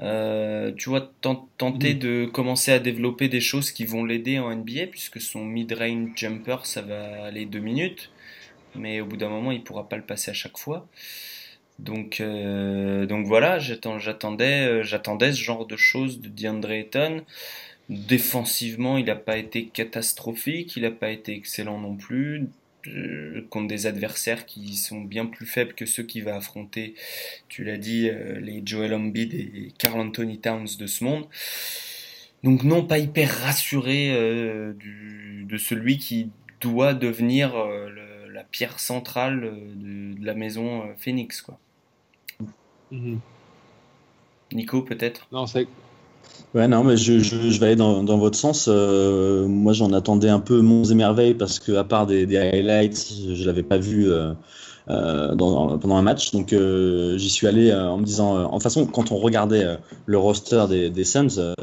Euh, tu vois, ten- tenter de commencer à développer des choses qui vont l'aider en NBA, puisque son mid-range jumper, ça va aller deux minutes, mais au bout d'un moment, il pourra pas le passer à chaque fois. Donc, euh, donc voilà, j'attendais, euh, j'attendais ce genre de choses de DeAndre Ayton. Défensivement, il n'a pas été catastrophique, il n'a pas été excellent non plus. Euh, contre des adversaires qui sont bien plus faibles que ceux qu'il va affronter, tu l'as dit, euh, les Joel Embiid et Carl Anthony Towns de ce monde. Donc non, pas hyper rassuré euh, du- de celui qui doit devenir euh, le- la pierre centrale de, de la maison euh, Phoenix. Quoi. Mhm. Nico, peut-être? Non, c'est. Ouais, non, mais je, je, vais aller dans, dans votre sens. Euh, moi, j'en attendais un peu monts et merveilles parce que, à part des, highlights, je ne l'avais pas vu euh, euh, pendant un match. Donc, j'y suis allé en me disant. en façon, quand on regardait le roster des, des Suns,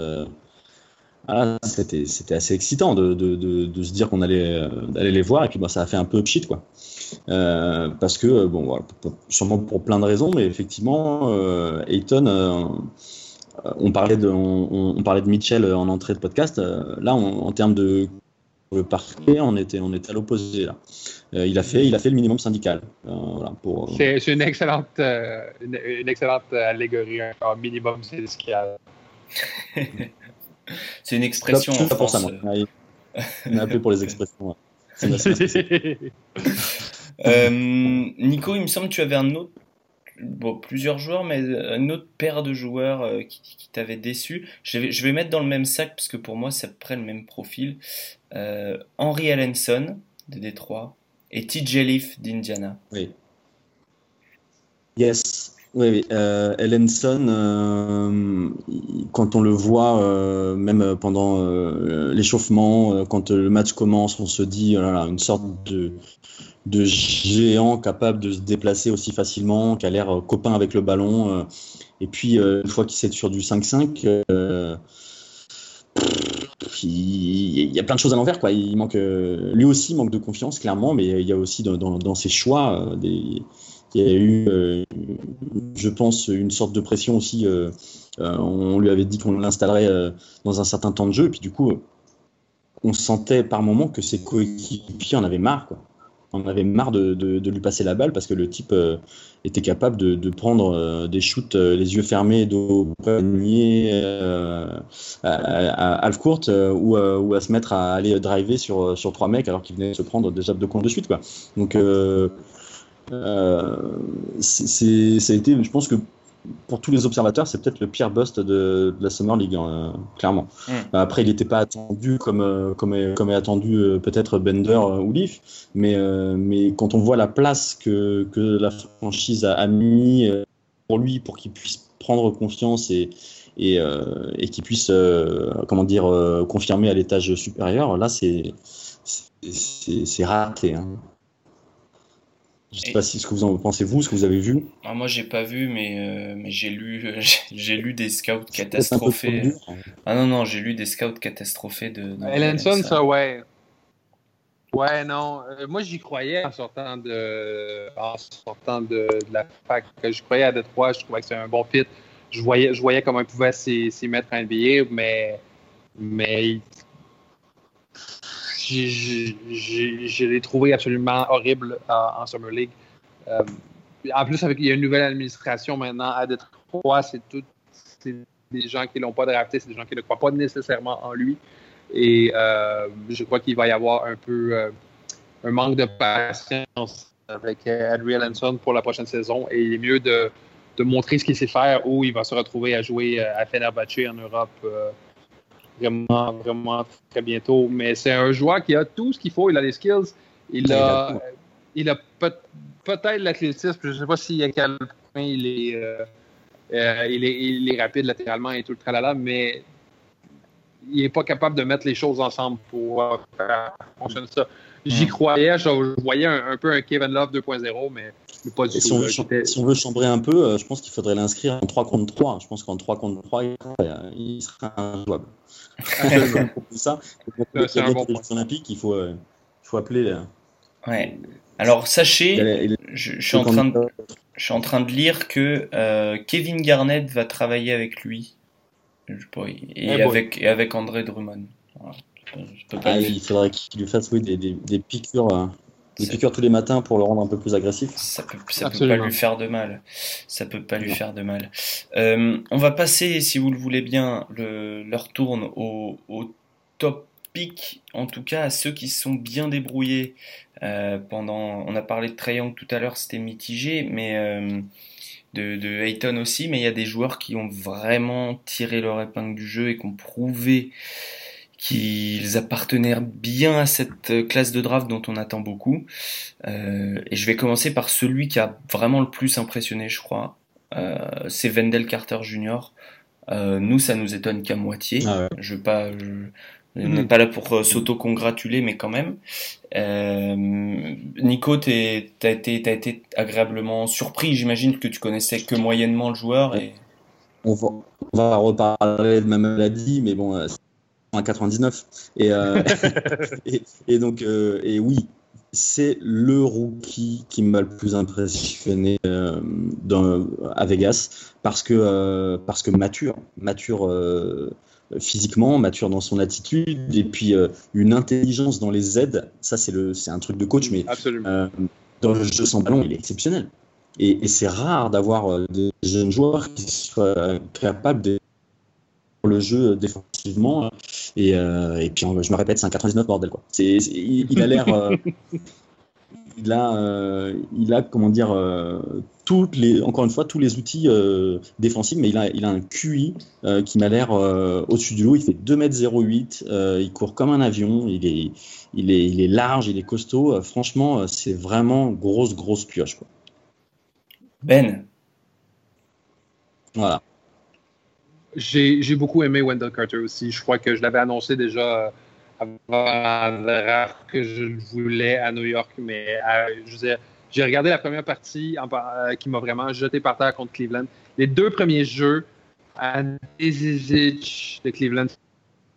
c'était c'était assez excitant de, de, de, se dire qu'on allait, aller les voir. Et puis, bah, ça a fait un peu pchit, quoi. Parce que, bon, voilà, sûrement pour plein de raisons, mais effectivement, Ayton. Euh, euh, on parlait de, on, on parlait de Mitchell en entrée de podcast. euh, là, on- en termes de le parquet, on était, on était à l'opposé là. Euh, il a fait, il a fait le minimum syndical. Euh, voilà, pour, C'est c'est une excellente, euh, une, une excellente allégorie, un minimum syndical. C'est une expression Je suis en là pour ça, France. moi. Ouais, On m'a appelé pour les expressions. ouais. C'est Euh, Nico, il me semble que tu avais un autre, plusieurs joueurs, mais une autre paire de joueurs euh, qui, qui t'avait déçu. Je vais, je vais mettre dans le même sac parce que pour moi, ça prend le même profil. Euh, Henry Allenson de Détroit et TJ Leaf d'Indiana. Oui. Yes. Oui, oui. Euh, Ellenson, euh, quand on le voit, euh, même pendant euh, l'échauffement, euh, quand le match commence, on se dit, oh là là, une sorte de, de géant capable de se déplacer aussi facilement, qui a l'air euh, copain avec le ballon. euh, et puis, euh, une fois qu'il s'est sur du 5-5, euh, il, y a plein de choses à l'envers. Quoi. Lui aussi manque de confiance, clairement, mais il y a aussi dans, ses choix. Il y a eu, je pense, une sorte de pression aussi. on lui avait dit qu'on l'installerait dans un certain temps de jeu, et puis du coup, on sentait par moments que ses coéquipiers en avaient marre. On avait marre de, de, lui passer la balle parce que le type euh, était capable de, prendre euh, des shoots euh, les yeux fermés au panier à, à, half court ou, ou à se mettre à aller driver sur, sur trois mecs alors qu'il venait de se prendre déjà deux comptes de suite. Quoi. Donc, c'est- ça a été, je pense que pour tous les observateurs, c'est peut-être le pire bust de, de la Summer League, hein, clairement. Mm. Après, il n'était pas attendu comme, euh, comme, est, comme est attendu euh, peut-être Bender euh, ou Leaf, mais, euh, mais quand on voit la place que, que la franchise a, a mis euh, pour lui, pour qu'il puisse prendre confiance et, et, euh, et qu'il puisse euh, comment dire, euh, confirmer à l'étage supérieur, là, c'est, c'est, c'est- c'est raté. Hein. Je sais Et- pas si ce que vous en pensez vous, ce que vous avez vu. Ah, moi, j'ai pas vu, mais, euh, mais j'ai lu, j'ai lu des scouts catastrophés. dur. Ah non, non, j'ai lu des scouts catastrophés de. de Ellenson, ça, ouais. Ouais, non. Euh, moi, j'y croyais en sortant de, en sortant de, de la fac. Je croyais à Detroit, je trouvais que c'était un bon fit. Je voyais, je voyais comment il pouvait s'y mettre en NBA, mais, mais je l'ai trouvé absolument horrible euh, en Summer League. Euh, en plus, avec, il y a une nouvelle administration maintenant à Detroit, c'est tout, des gens qui l'ont pas drafté, c'est des gens qui ne croient pas nécessairement en lui. Et euh, je crois qu'il va y avoir un peu un manque de patience avec Adriel Hanson pour la prochaine saison. Et il est mieux de, montrer ce qu'il sait faire ou il va se retrouver à jouer à Fenerbahce en Europe vraiment, vraiment très bientôt. Mais c'est un joueur qui a tout ce qu'il faut. Il a les skills. Il a il a peut- peut-être l'athlétisme. Je ne sais pas si à quel point il est, euh, euh, il est, il est rapide latéralement et tout le tralala, mais il n'est pas capable de mettre les choses ensemble pour euh, faire fonctionner ça. J'y Mm. croyais, je, je voyais un, un peu un Kevin Love 2.0, mais, mais pas du Et si tout. on, veut, si on veut chambrer un peu, euh, je pense qu'il faudrait l'inscrire en 3 contre 3. Je pense qu'en 3 contre 3, il, euh, il sera injouable. Comme pour ça, c'est un bon les Jeux olympiques, il faut, euh, il faut appeler. euh, Ouais. Alors sachez, Il a- il est- je, je suis en train de, je suis en train de lire que euh, Kevin Garnett va travailler avec lui Je sais pas, et, Eh avec, et avec André Drummond. Voilà. Je peux pas Ah, il faudrait qu'il lui fasse oui, des, des, des piqûres, euh, des piqûres tous les matins pour le rendre un peu plus agressif. Ça peut, ça peut pas lui faire de mal. Ça peut pas lui faire de mal. Euh, on va passer, si vous le voulez bien, le, leur tourne au, au top pick, en tout cas à ceux qui se sont bien débrouillés euh, pendant. On a parlé de Trae tout à l'heure, c'était mitigé, mais euh, de, de Ayton aussi, mais il y a des joueurs qui ont vraiment tiré leur épingle du jeu et qui ont prouvé qu'ils appartenaient bien à cette euh, classe de draft dont on attend beaucoup. Euh, et je vais commencer par celui qui a vraiment le plus impressionné, je crois. Euh, c'est Wendell Carter Jr. Euh, nous, ça nous étonne qu'à moitié. Ah ouais. Je veux pas, je, on n'est pas là pour euh, s'auto-congratuler, mais quand même. Euh, Nico, t'es- t'as été, t'as été agréablement surpris. J'imagine que tu connaissais que moyennement le joueur. Et... On va, on va reparler de ma maladie, mais bon, en 99. Et, euh, et, et donc, euh, et oui, c'est le rookie qui m'a le plus impressionné euh, dans, à Vegas parce que, euh, parce que mature, mature euh, physiquement, mature dans son attitude, et puis une intelligence dans les aides. Ça, c'est le, c'est un truc de coach, mais dans le jeu sans ballon, il est exceptionnel. Et, et c'est rare d'avoir des jeunes joueurs qui soient capables de le jeu défensivement. Et, euh, et puis, je me répète, c'est un 99 bordel. Quoi. Il, il a l'air. euh, il, a, euh, il a, comment dire, euh, toutes les, encore une fois, tous les outils euh, défensifs, mais il a, il a un QI euh, qui m'a l'air euh, au-dessus du lot. Il fait 2m08, euh, il court comme un avion, il est, il est, il est large, il est costaud. Euh, franchement, c'est vraiment grosse, grosse pioche. Quoi. Ben, Voilà. J'ai beaucoup aimé Wendell Carter aussi. Je crois que je l'avais annoncé déjà euh, avant que je le voulais à New York, mais euh, j'ai regardé la première partie euh, qui m'a vraiment jeté par terre contre Cleveland. Les deux premiers jeux à Zizic de Cleveland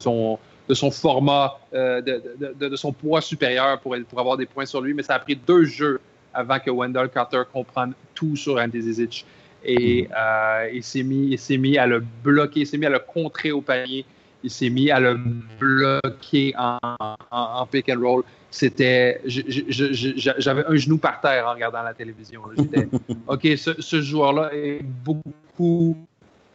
sont de son format, de son poids supérieur pour, pour avoir des points sur lui, mais ça a pris deux jeux avant que Wendell Carter comprenne tout sur Andy Zizic. Et euh, il s'est mis, à le bloquer, il s'est mis à le contrer au panier, il s'est mis à le bloquer en, en- en pick and roll. C'était, j'avais un genou par terre en regardant la télévision. J'étais, ok, ce, ce joueur-là est beaucoup,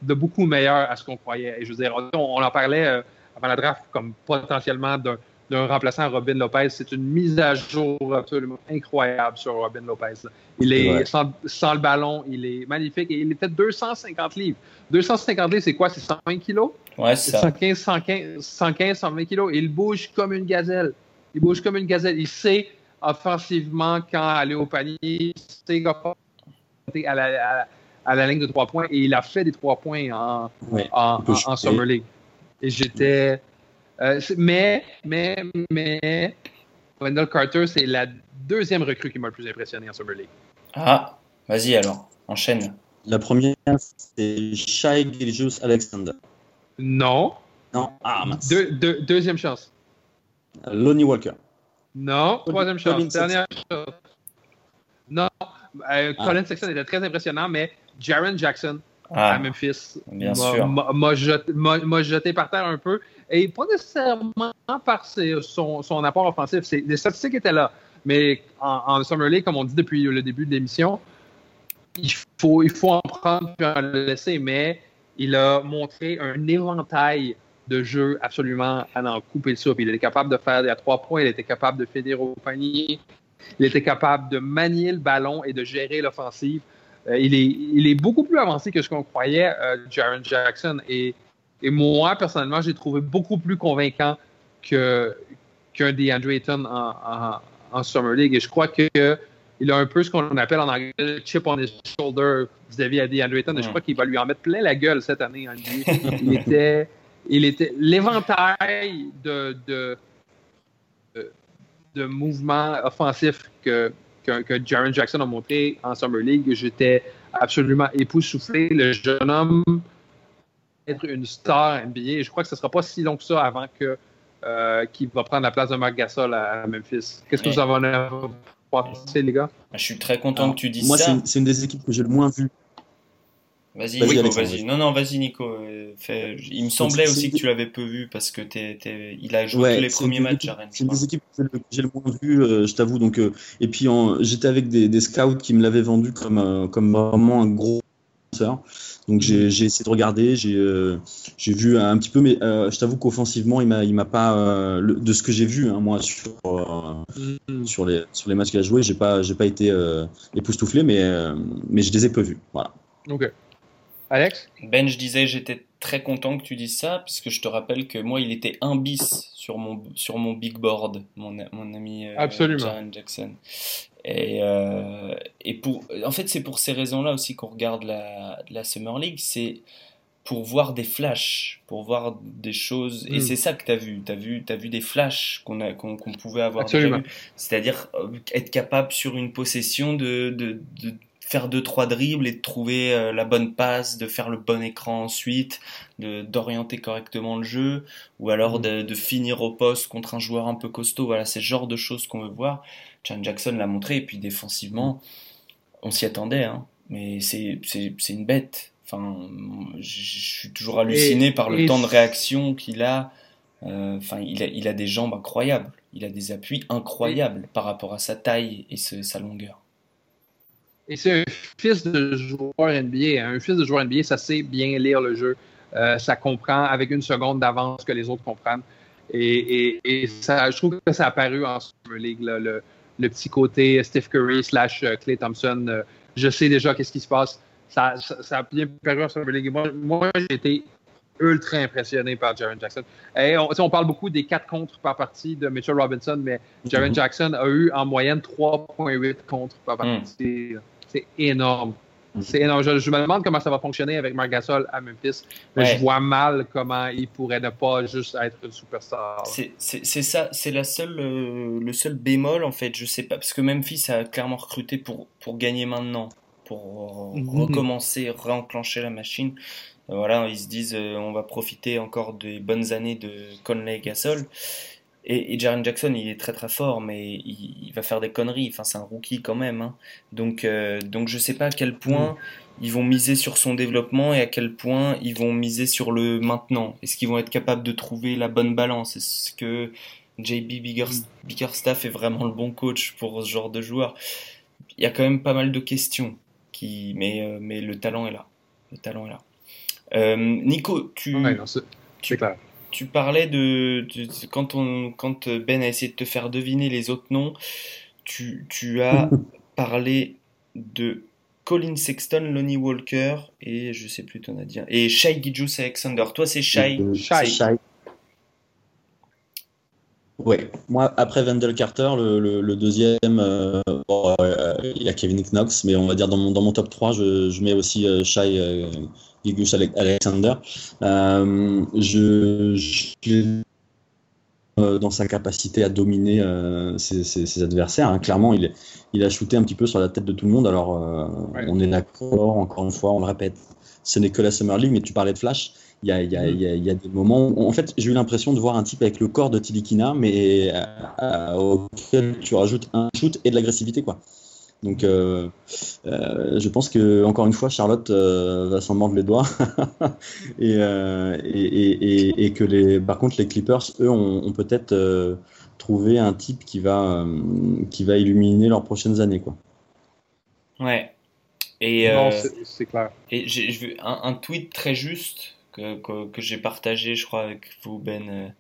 de beaucoup meilleur à ce qu'on croyait. Et je veux dire, on, on en parlait euh, avant la draft comme potentiellement d'un, d'un remplaçant à Robin Lopez. C'est une mise à jour absolument incroyable sur Robin Lopez. Il est sans, sans le ballon, il est magnifique et il était 250 livres. 250 livres, c'est quoi? C'est 120 kilos? ouais, c'est ça. 115, 115, 115, 120 kilos. Et il bouge comme une gazelle. Il bouge comme une gazelle. Il sait offensivement quand aller au panier. Il sait à la, à, à la ligne de trois points. Et il a fait des trois points en, en. Summer League. Et j'étais. Euh, mais, mais, mais, Wendell Carter, c'est la deuxième recrue qui m'a le plus impressionné en Summer League. Ah, vas-y alors, enchaîne. La première, c'est Shai Gilgeous Alexander. Non. Non, ah mince. Deux- deux- deuxième chance. Lonnie Walker. Non. Troisième Colin chance. Dernière chance. Non. Euh, Ah. Colin Sexton était très impressionnant, mais Jaron Jackson à Ah, Memphis bien m'a- sûr. m'a- m'a jeté, jeté par terre un peu. Et pas nécessairement par ses- son, son apport offensif. C'est- Les statistiques étaient là. Mais en, en Summer League, comme on dit depuis le début de l'émission, il faut, il faut en prendre puis en laisser. Mais il a montré un éventail de jeux absolument à n'en couper le soupe. Il était capable de faire des trois points, il était capable de fédérer au panier, il était capable de manier le ballon et de gérer l'offensive. Euh, il, est, il est beaucoup plus avancé que ce qu'on croyait, euh, Jaron Jackson. Et, et moi, personnellement, j'ai trouvé beaucoup plus convaincant que, qu'un DeAndre Ayton en, en, en Summer League. Et je crois que il a un peu ce qu'on appelle en anglais le chip on his shoulder vis-à-vis à DeAndre Ayton. Et je crois qu'il va lui en mettre plein la gueule cette année. en NBA. il était, il était l'éventail de, de, de, de mouvements offensifs que, que, que Jaron Jackson a montré en Summer League. J'étais absolument époustouflé. Le jeune homme être une star NBA. Je crois que ce ne sera pas si long que ça avant que euh, qu'il va prendre la place de Marc Gasol à, Memphis. Qu'est-ce que Ouais. vous en avez pensez, les gars? Ah, Je suis très content Alors, que tu dises Moi, ça. une, c'est une des équipes que j'ai le moins vues. Vas-y, Vas-y, Nico, vas-y. Non, non, vas-y, Nico. euh, fais- Il me semblait aussi que tu l'avais peu vu parce que t'es, t'es- il a joué Ouais, tous les premiers matchs à Rennes. C'est une des équipes que j'ai le- moins vu, euh, je t'avoue. Donc, euh, et puis en- j'étais avec des, des scouts qui me l'avaient vendu comme, euh, comme vraiment un gros. Donc j'ai j'ai essayé de regarder, j'ai euh, j'ai vu un petit peu, mais euh, je t'avoue qu'offensivement, il m'a il m'a pas euh, le- de ce que j'ai vu hein, moi sur euh, Mm. sur les sur les matchs qu'il a joué, j'ai pas j'ai pas été euh, époustouflé, mais euh, mais je les ai peu vus. Voilà. OK. Alex? Ben, je disais, j'étais très content que tu dises ça, puisque je te rappelle que moi, il était un bis sur mon, sur mon big board, mon, mon ami euh, Absolument. Jackson. Et, euh, et pour, en fait, c'est pour ces raisons-là aussi qu'on regarde la, la Summer League, c'est pour voir des flashs, pour voir des choses. Et Mm. c'est ça que tu as vu. Tu as vu, t'as vu des flashs qu'on qu'on pouvait avoir. C'est-à-dire euh, être capable sur une possession de, de, de faire deux trois dribbles et de trouver euh, la bonne passe, de faire le bon écran ensuite, de d'orienter correctement le jeu, ou alors Mm. de, de finir au poste contre un joueur un peu costaud. Voilà, c'est le genre de choses qu'on veut voir. Chan Jackson l'a montré, et puis défensivement, on s'y attendait, hein, mais c'est c'est c'est une bête. Enfin, je suis toujours halluciné par le temps de réaction qu'il a. Euh, Enfin, il a, il a des jambes incroyables. Il a des appuis incroyables par rapport à sa taille et ce- sa longueur. Et c'est un fils de joueur NBA. Un fils de joueur NBA, ça sait bien lire le jeu. Euh, ça comprend avec une seconde d'avance que les autres comprennent. Et, et, et ça, je trouve que ça a apparu en Summer League, là, le, le petit côté Steph Curry slash euh, Clay Thompson. euh, je sais déjà qu'est-ce qui se passe. Ça, ça, ça a bien paru en Summer League. Moi, moi j'ai été ultra impressionné par Jaren Jackson. Et on, parle beaucoup des 4 contre par partie de Mitchell Robinson, mais Jaren Mhm. Jackson a eu en moyenne 3,8 contre par partie. C'est énorme. Mhm. C'est énorme. Je, je me demande comment ça va fonctionner avec Marc Gasol à Memphis. Mais Ouais. je vois mal comment il pourrait ne pas juste être une superstar. C'est ça, c'est la seule, euh, le seul bémol en fait. Je sais pas parce que Memphis a clairement recruté pour pour gagner maintenant, pour Mhm. recommencer, réenclencher la machine. Euh, Voilà, ils se disent euh, on va profiter encore des bonnes années de Conley et Gasol. Et, et Jaren Jackson, il est très très fort, mais il, il va faire des conneries. Enfin, c'est un rookie quand même. hein. Donc, euh, donc je sais pas à quel point ils vont miser sur son développement et à quel point ils vont miser sur le maintenant. Est-ce qu'ils vont être capables de trouver la bonne balance? Est-ce que JB Bickerstaff est vraiment le bon coach pour ce genre de joueur? Il y a quand même pas mal de questions, qui, mais, euh, mais le talent est là. Le talent est là. Euh, Nico, tu, Ouais, non, c'est clair. Tu parlais de, de- de- quand on quand Ben a essayé de te faire deviner les autres noms, tu, tu as parlé de Colin Sexton, Lonnie Walker et je sais plus ton a dit et Shai Gijus Alexander. Toi c'est Shai. Euh, Shai. Shai. Ouais, moi après Wendell Carter, le, le- le deuxième, euh, bon, euh, il y a Kevin Knox, mais on va dire dans mon, dans mon top 3, je, je mets aussi euh, Shai Alexander. Euh, je, je euh, dans sa capacité à dominer euh, ses, ses- ses adversaires. hein. Clairement, il, a shooté un petit peu sur la tête de tout le monde. Alors, euh, Ouais. on est d'accord, encore une fois, on le répète, ce n'est que la Summer League, mais tu parlais de Flash. Il y a, il y a- il y a- il y a des moments où, en fait, j'ai eu l'impression de voir un type avec le corps de Tilikina, mais auquel tu rajoutes un shoot et de l'agressivité, quoi. Donc, euh, euh, je pense que encore une fois, Charlotte euh, va s'en mordre les doigts et, euh, et, et, et- et que les, par contre, les Clippers, eux, ont, ont peut-être euh, trouvé un type qui va, euh, qui va illuminer leurs prochaines années, quoi. Ouais. Et Non, euh, c'est- clair. Et j'ai vu un, un tweet très juste que, que, que j'ai partagé, je crois, avec vous, Ben,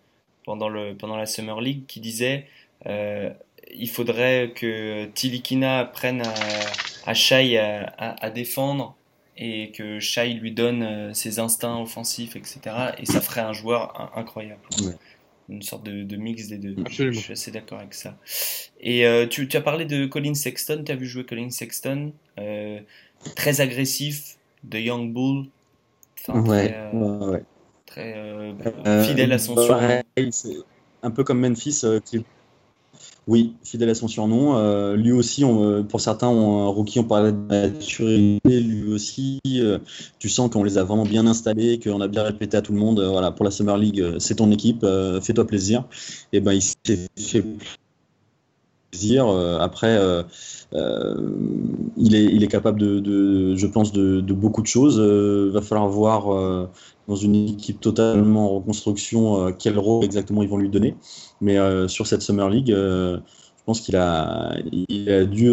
pendant, le, pendant la Summer League, qui disait euh, il faudrait que Tilikina apprenne à, à Shai à, à, à défendre et que Shai lui donne euh, ses instincts offensifs, etc. Et ça ferait un joueur in- incroyable. Ouais. Une sorte de, de mix des deux. Absolument. Je suis assez d'accord avec ça. Et euh, tu, tu as parlé de Colin Sexton, tu as vu jouer Colin Sexton, euh, très agressif, de Young Bull, Enfin, Ouais, très, euh, ouais, ouais. très, euh, Euh, fidèle à son surnom. pareil, c'est un peu comme Memphis. euh, qui... Oui, fidèle à son surnom. Euh, lui aussi, euh, pour certains, on, un rookie, on parlait de maturité. Lui aussi, euh, tu sens qu'on les a vraiment bien installés, qu'on a bien répété à tout le monde. euh, voilà, pour la Summer League, euh, c'est ton équipe, euh, fais-toi plaisir. Et ben, il s'est fait plaisir. Euh, après, euh, euh, il, est, il est capable de, je pense, de, beaucoup de choses. Euh, va falloir voir dans une équipe totalement en reconstruction quel rôle exactement ils vont lui donner. Mais sur cette Summer League, je pense qu'il a, il a dû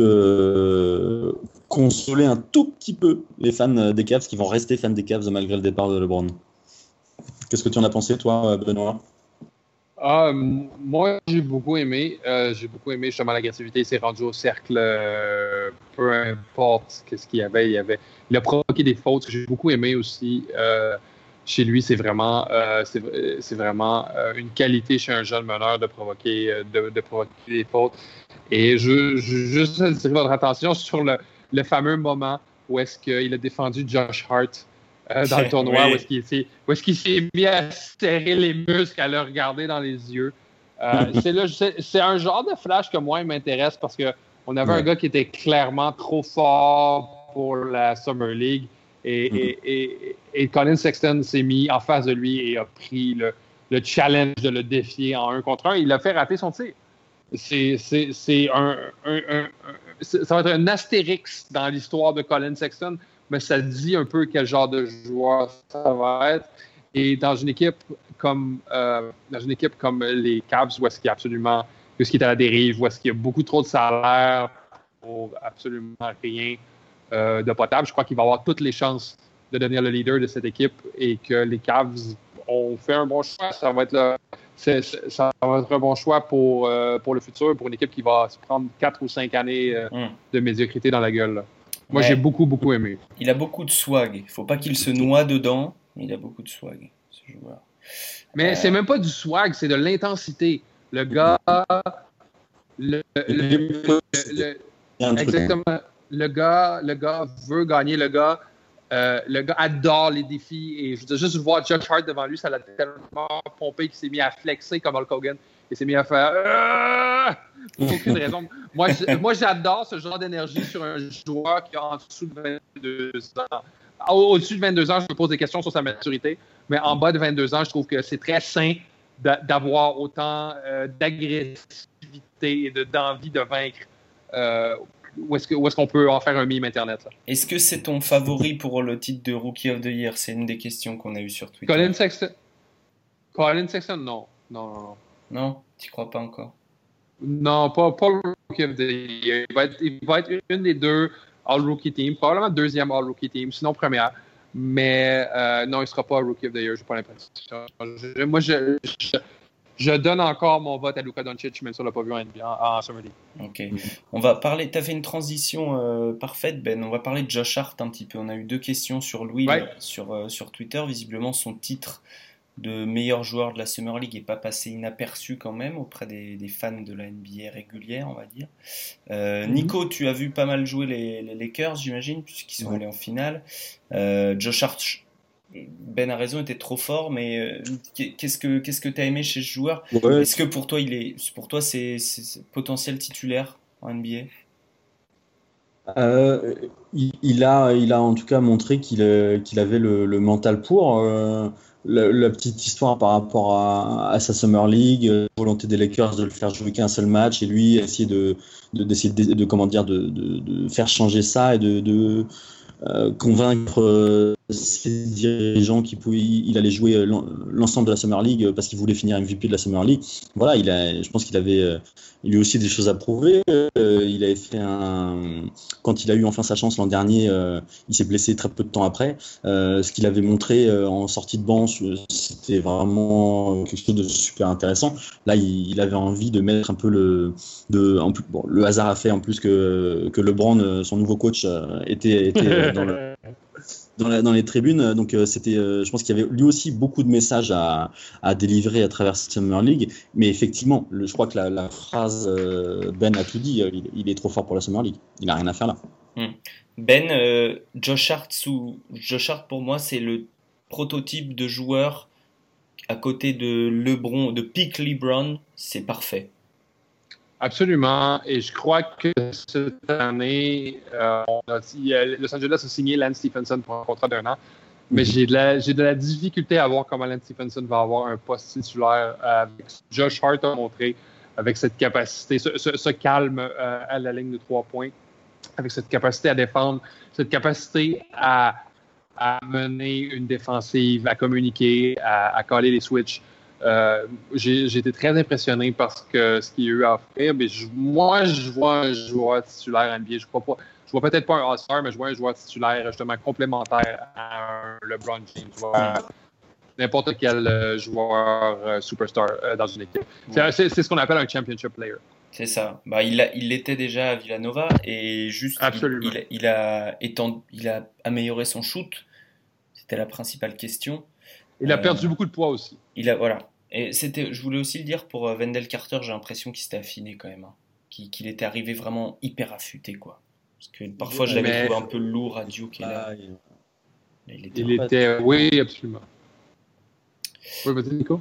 consoler un tout petit peu les fans des Cavs qui vont rester fans des Cavs malgré le départ de LeBron. Qu'est-ce que tu en as pensé, toi, Benoît? Ah, moi, j'ai beaucoup aimé. Euh, j'ai beaucoup aimé justement l'agressivité. Il s'est rendu au cercle. euh, peu importe qu'est-ce qu'il y avait. Il, a provoqué des fautes. Ce j'ai beaucoup aimé aussi euh, chez lui, c'est vraiment, vraiment une qualité chez un jeune meneur de provoquer, de, de provoquer des fautes. Et je, je juste attirer votre attention sur le, le fameux moment où est-ce qu'il a défendu Josh Hart euh, dans le tournoi, Oui. où est-ce qu'il s'est, s'est mis à serrer les muscles, à le regarder dans les yeux. Euh, c'est, un genre de flash que moi, il m'intéresse parce que on avait un gars qui était clairement trop fort pour la Summer League. Et, Mhm. et, et, et Colin Sexton s'est mis en face de lui et a pris le, le challenge de le défier en un contre un. Il a fait rater son tir. C'est, un, ça va être un astérix dans l'histoire de Colin Sexton, mais ça dit un peu quel genre de joueur ça va être. Et dans une équipe comme euh, dans une équipe comme les Cavs, où est-ce qu'il y a absolument où est-ce qu'il est à la dérive, où est-ce qu'il y a beaucoup trop de salaire pour absolument rien euh, de potable, je crois qu'il va avoir toutes les chances de devenir le leader de cette équipe et que les Cavs ont fait un bon choix. Ça va être le, ça va être un bon choix pour, euh, pour le futur, pour une équipe qui va se prendre quatre ou cinq années euh, Mm. de médiocrité dans la gueule. là. Moi, Ouais. j'ai beaucoup, beaucoup aimé. Il a beaucoup de swag. Il faut pas qu'il se noie dedans, mais il a beaucoup de swag, ce joueur. Mais Euh. c'est même pas du swag, c'est de l'intensité. Le gars. Le, le- exactement. Le gars, le gars veut gagner. Le gars, euh, le gars adore les défis. Et je veux juste voir Judge Hart devant lui, ça l'a tellement pompé qu'il s'est mis à flexer comme Hulk Hogan. Il s'est mis à faire. Ah! Pour aucune raison. Moi, moi, j'adore ce genre d'énergie sur un joueur qui a en dessous de 22 ans. Au- Au-dessus de 22 ans, je me pose des questions sur sa maturité, mais en bas de 22 ans, je trouve que c'est très sain d'a- d'avoir autant euh, d'agressivité et de- d'envie de vaincre. Euh, où est-ce que- où est-ce qu'on peut en faire un meme Internet? Est-ce que c'est ton favori pour le titre de Rookie of the Year? C'est une des questions qu'on a eues sur Twitter. Colin Sexton? Colin Sexton, non. Non, non, non. Non, tu crois pas encore Non, pas, pas le Rookie of the Year. Il va, être, il va être une des deux All-Rookie Team, probablement deuxième All-Rookie Team, sinon première. Mais euh, non, il ne sera pas Rookie of the Year, je n'ai pas l'impression. Moi, je, je, je donne encore mon vote à Luka Doncic, même si on ne l'a pas vu en, en, en Summer League. Ok. On va parler. T'as fait une transition euh, parfaite, Ben. On va parler de Josh Hart un petit peu. On a eu deux questions sur Ouais. là, sur euh, sur Twitter. Visiblement, son titre de meilleur joueur de la Summer League est pas passé inaperçu quand même auprès des, des fans de la NBA régulière, on va dire. Euh, Mhm. Nico, tu as vu pas mal jouer les, les Lakers, j'imagine, puisqu'ils sont Ouais. allés en finale. Euh, Josh Hart. Ben a raison, était trop fort, mais euh, qu'est-ce que qu'est-ce que t'as aimé chez ce joueur? Ouais, est-ce que pour toi, il est, pour toi, c'est, potentiel titulaire en NBA Euh, il, il a, il a en tout cas montré qu'il avait le, le mental pour. Euh, la, petite histoire par rapport à, sa Summer League, euh, volonté des Lakers de le faire jouer qu'un seul match et lui essayer de, de, d'essayer de, de, comment dire, de, de, faire changer ça et de, de euh, convaincre ses dirigeants qu'il pouvait, il allait jouer euh, l'en- l'ensemble de la Summer League euh, parce qu'il voulait finir MVP de la Summer League. Voilà, il a, je pense qu'il avait, euh, il aussi des choses à prouver. Il avait fait un, quand il a eu enfin sa chance l'an dernier, il s'est blessé très peu de temps après. Ce qu'il avait montré en sortie de banc, c'était vraiment quelque chose de super intéressant. Là, il, avait envie de mettre un peu le, de, en plus, bon, le hasard a fait en plus que que LeBron, son nouveau coach, était, était dans le dans, les tribunes. Donc euh, c'était, euh, je pense qu'il y avait lui aussi beaucoup de messages à, délivrer à travers Summer League. Mais effectivement, je crois que la, phrase euh, Ben a tout dit. euh, il, est trop fort pour la Summer League. Il a rien à faire là. Ben, euh, Josh Hart pour moi c'est le prototype de joueur à côté de LeBron, de Peak LeBron, c'est parfait. Absolument. Et je crois que cette année, euh, a- a- Los Angeles a signé Lance Stephenson pour un contrat d'un an. Mais j'ai de, la, de la difficulté à voir comment Lance Stephenson va avoir un poste titulaire avec Josh Hart a montré avec cette capacité, ce, calme euh, à la ligne de trois points, avec cette capacité à défendre, cette capacité à, à mener une défensive, à communiquer, à, à coller les switches. Euh, J'ai été très impressionné par ce que- ce qu'il y a eu à offrir. Mais je- moi, je vois un joueur titulaire NBA. Je crois pas. Je vois peut-être pas un All-Star, mais je vois un joueur titulaire justement complémentaire à un LeBron James. Je vois n'importe quel euh, joueur euh, superstar euh, dans une équipe. C'est- ce qu'on appelle un championship player. C'est ça. Bah, il l'était déjà à Villanova et juste il- Absolument. Il, il a étend- il a amélioré son shoot. C'était la principale question. Il a Euh, perdu beaucoup de poids aussi. Il a voilà. Et c'était, je voulais aussi le dire pour euh, Wendell Carter, j'ai l'impression qu'il s'était affiné quand même, hein. qu'il qu'il était arrivé vraiment hyper affûté quoi. Parce que parfois je l'avais Mais- trouvé un peu lourd à Duke Ah, il- il était. Il était, oui, absolument. Oui, vas-y, Nico.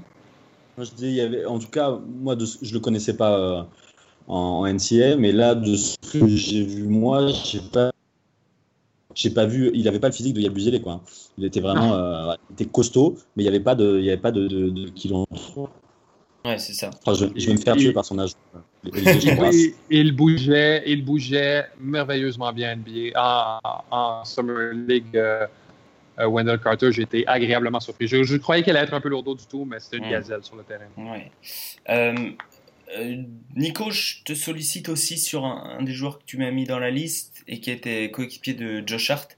Moi, je dis, il y avait, en tout cas, moi, de, je le connaissais pas euh, en, en NCA, mais là, de ce que j'ai vu, moi, j'ai pas, j'ai pas vu, il avait pas le physique de Yabusele, quoi. Il était vraiment, euh, il était costaud, mais il y avait pas de, il y avait pas de, de, de. Ouais, c'est ça. Enfin, je, je vais me faire tuer par son âge. Il bougeait, il bougeait merveilleusement bien NBA. En, en Summer League, euh, euh, Wendell Carter, j'ai été agréablement surpris. Je, je croyais qu'elle allait être un peu lourdeau du tout, mais c'était une gazelle sur le terrain. Ouais. Euh, Nico, je te sollicite aussi sur un, un des joueurs que tu m'as mis dans la liste et qui était coéquipier de Josh Hart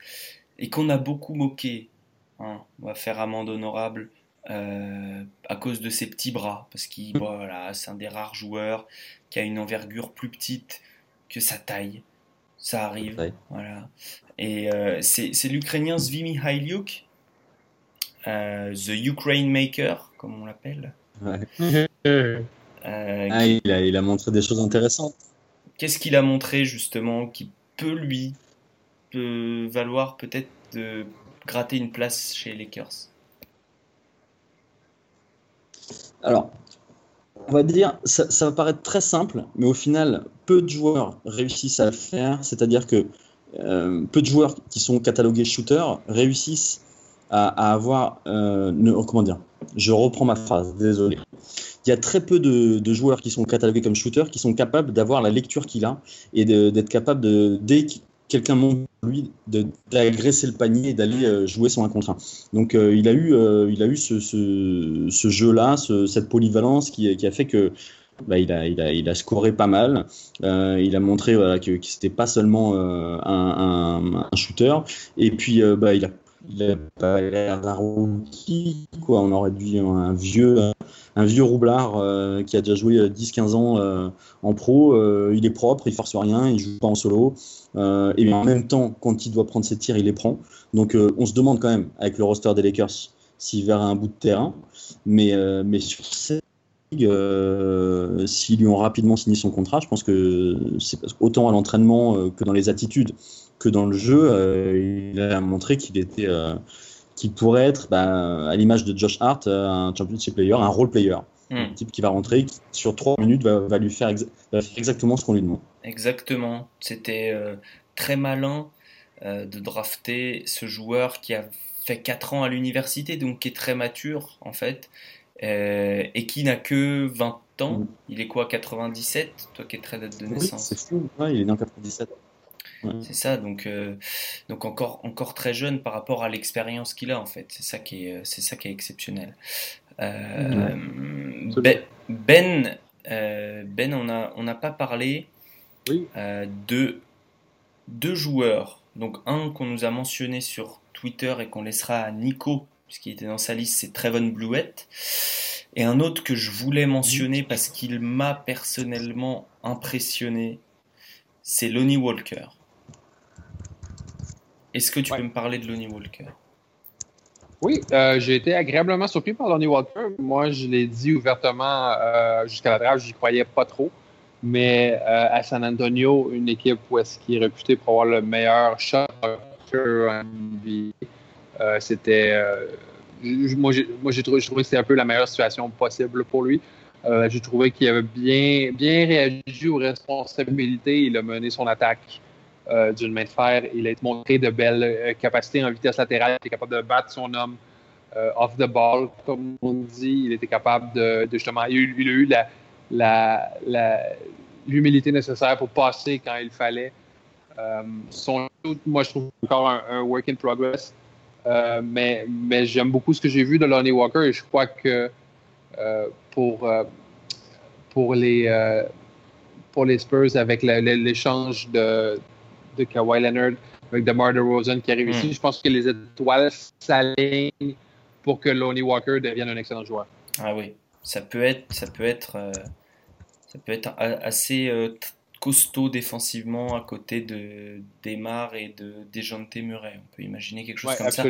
et qu'on a beaucoup moqué. hein. On va faire amende honorable euh, à cause de ses petits bras parce qu'il voilà, c'est un des rares joueurs qui a une envergure plus petite que sa taille. Ça arrive. Ouais. Voilà. Et euh, c'est c'est l'Ukrainien Zvimi Hailiuk, euh, The Ukraine Maker, comme on l'appelle. Ouais. Euh, Ah, il, a, il a montré des choses intéressantes. Qu'est-ce qu'il a montré justement qui peut lui peut valoir peut-être de gratter une place chez les Lakers? Alors, on va dire, ça, ça va paraître très simple, mais au final, peu de joueurs réussissent à le faire. C'est-à-dire que euh, peu de joueurs qui sont catalogués shooters réussissent à, à avoir. euh, ne- comment dire Je reprends ma phrase, désolé. Il y a très peu de, joueurs qui sont catalogués comme shooters qui sont capables d'avoir la lecture qu'il a et d'être capable de, dès que quelqu'un monte lui, d'agresser le panier et d'aller euh, jouer son 1 contre 1. Donc euh, il a eu, euh, il a eu ce, ce, jeu-là, ce- cette polyvalence qui, a fait que bah, il, a, il, a, il a scoré pas mal. Il a montré que, que c'était pas seulement un, shooter. Et puis bah, il a il a pas l'air d'un rookie, quoi. On aurait dû un vieux, un vieux roublard euh, qui a déjà joué 10-15 ans euh, en pro. Euh, il est propre, il force rien, il joue pas en solo. Euh, et en même temps, quand il doit prendre ses tirs, il les prend. Donc euh, on se demande quand même, avec le roster des Lakers, s'il verra un bout de terrain. Mais, euh, mais sur cette euh, s'ils lui ont rapidement signé son contrat, je pense que c'est autant à l'entraînement euh, que dans les attitudes que dans le jeu, euh, il a montré qu'il était, euh, qu'il pourrait être, bah, à l'image de Josh Hart, euh, un championship player, un role player, Hmm. un type qui va rentrer, qui, sur trois minutes va, va lui faire, exa- va faire exactement ce qu'on lui demande. Exactement. C'était euh, très malin euh, de drafter ce joueur qui a fait 4 ans à l'université, donc qui est très mature en fait, euh, et qui n'a que 20 ans. Mm. Il est quoi, 97 Toi qui es très date de Oui, naissance. c'est fou. Ouais, il est né en 97. C'est ça, donc, euh, donc encore, encore très jeune par rapport à l'expérience qu'il a en fait. C'est ça qui est, c'est ça qui est exceptionnel. Euh, ben, ben, euh, Ben, on n'a on pas parlé Oui. euh, de deux joueurs. Donc un qu'on nous a mentionné sur Twitter et qu'on laissera à Nico, puisqu'il était dans sa liste, c'est Trevon Bluette. Et un autre que je voulais mentionner parce qu'il m'a personnellement impressionné, c'est Lonnie Walker. Est-ce que tu Ouais. peux me parler de Lonnie Walker? Oui, euh, j'ai été agréablement surpris par Lonnie Walker. Moi, je l'ai dit ouvertement euh, jusqu'à la draft, j'y croyais pas trop. Mais euh, à San Antonio, une équipe où est-ce qui est réputée pour avoir le meilleur shot en NBA, c'était. moi, j'ai trouvé, que c'était un peu la meilleure situation possible pour lui. J'ai trouvé qu'il avait bien, bien réagi aux responsabilités. Il a mené son attaque euh, d'une main de fer. Il a montré de belles euh, capacités en vitesse latérale. Il était capable de battre son homme euh, off the ball, comme on dit. Il était capable de, justement. Il, a eu- l'humilité nécessaire pour passer quand il fallait. Moi, je trouve encore un, un work in progress. Mais j'aime beaucoup ce que j'ai vu de Lonnie Walker et je crois que pour, pour, les, pour les Spurs, avec l'échange de, de Kawhi Leonard avec DeMar DeRozan qui arrive Mm. ici, je pense que les étoiles s'alignent pour que Lonnie Walker devienne un excellent joueur. Ah oui, ça peut être, ça peut être, euh, ça peut être assez euh, costaud défensivement à côté de Demar et de Dejounte Murray. On peut imaginer quelque chose Ouais, comme ça.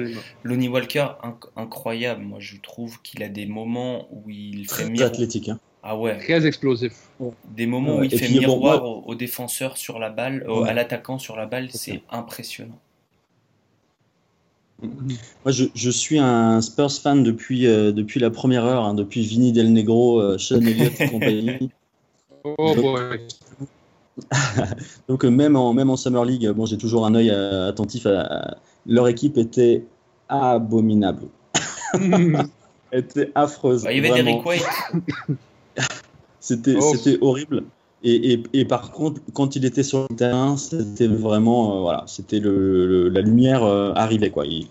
Lonnie Walker, inc- incroyable. Moi, je trouve qu'il a des moments où il fait Très miroir. athlétique. Hein. Ah ouais, Très explosif. des moments où il et fait bon, miroir moi- au, au défenseur sur la balle, au- Ouais. à l'attaquant sur la balle. C'est impressionnant. Moi, je, je suis un Spurs fan depuis, euh, depuis la première heure, hein, depuis Vinny Del Negro, euh, Sean Elliott et compagnie. Oh boy. Donc, euh, même, en, même en Summer League, bon, j'ai toujours un œil euh, attentif à, à- Leur équipe était abominable. était affreuse. Bah, il y avait vraiment. Derrick White. C'était Oh. c'était horrible. Et, et, et par contre, quand il était sur le terrain, c'était vraiment, euh, voilà, c'était le, le- la lumière euh, arrivait quoi. Et,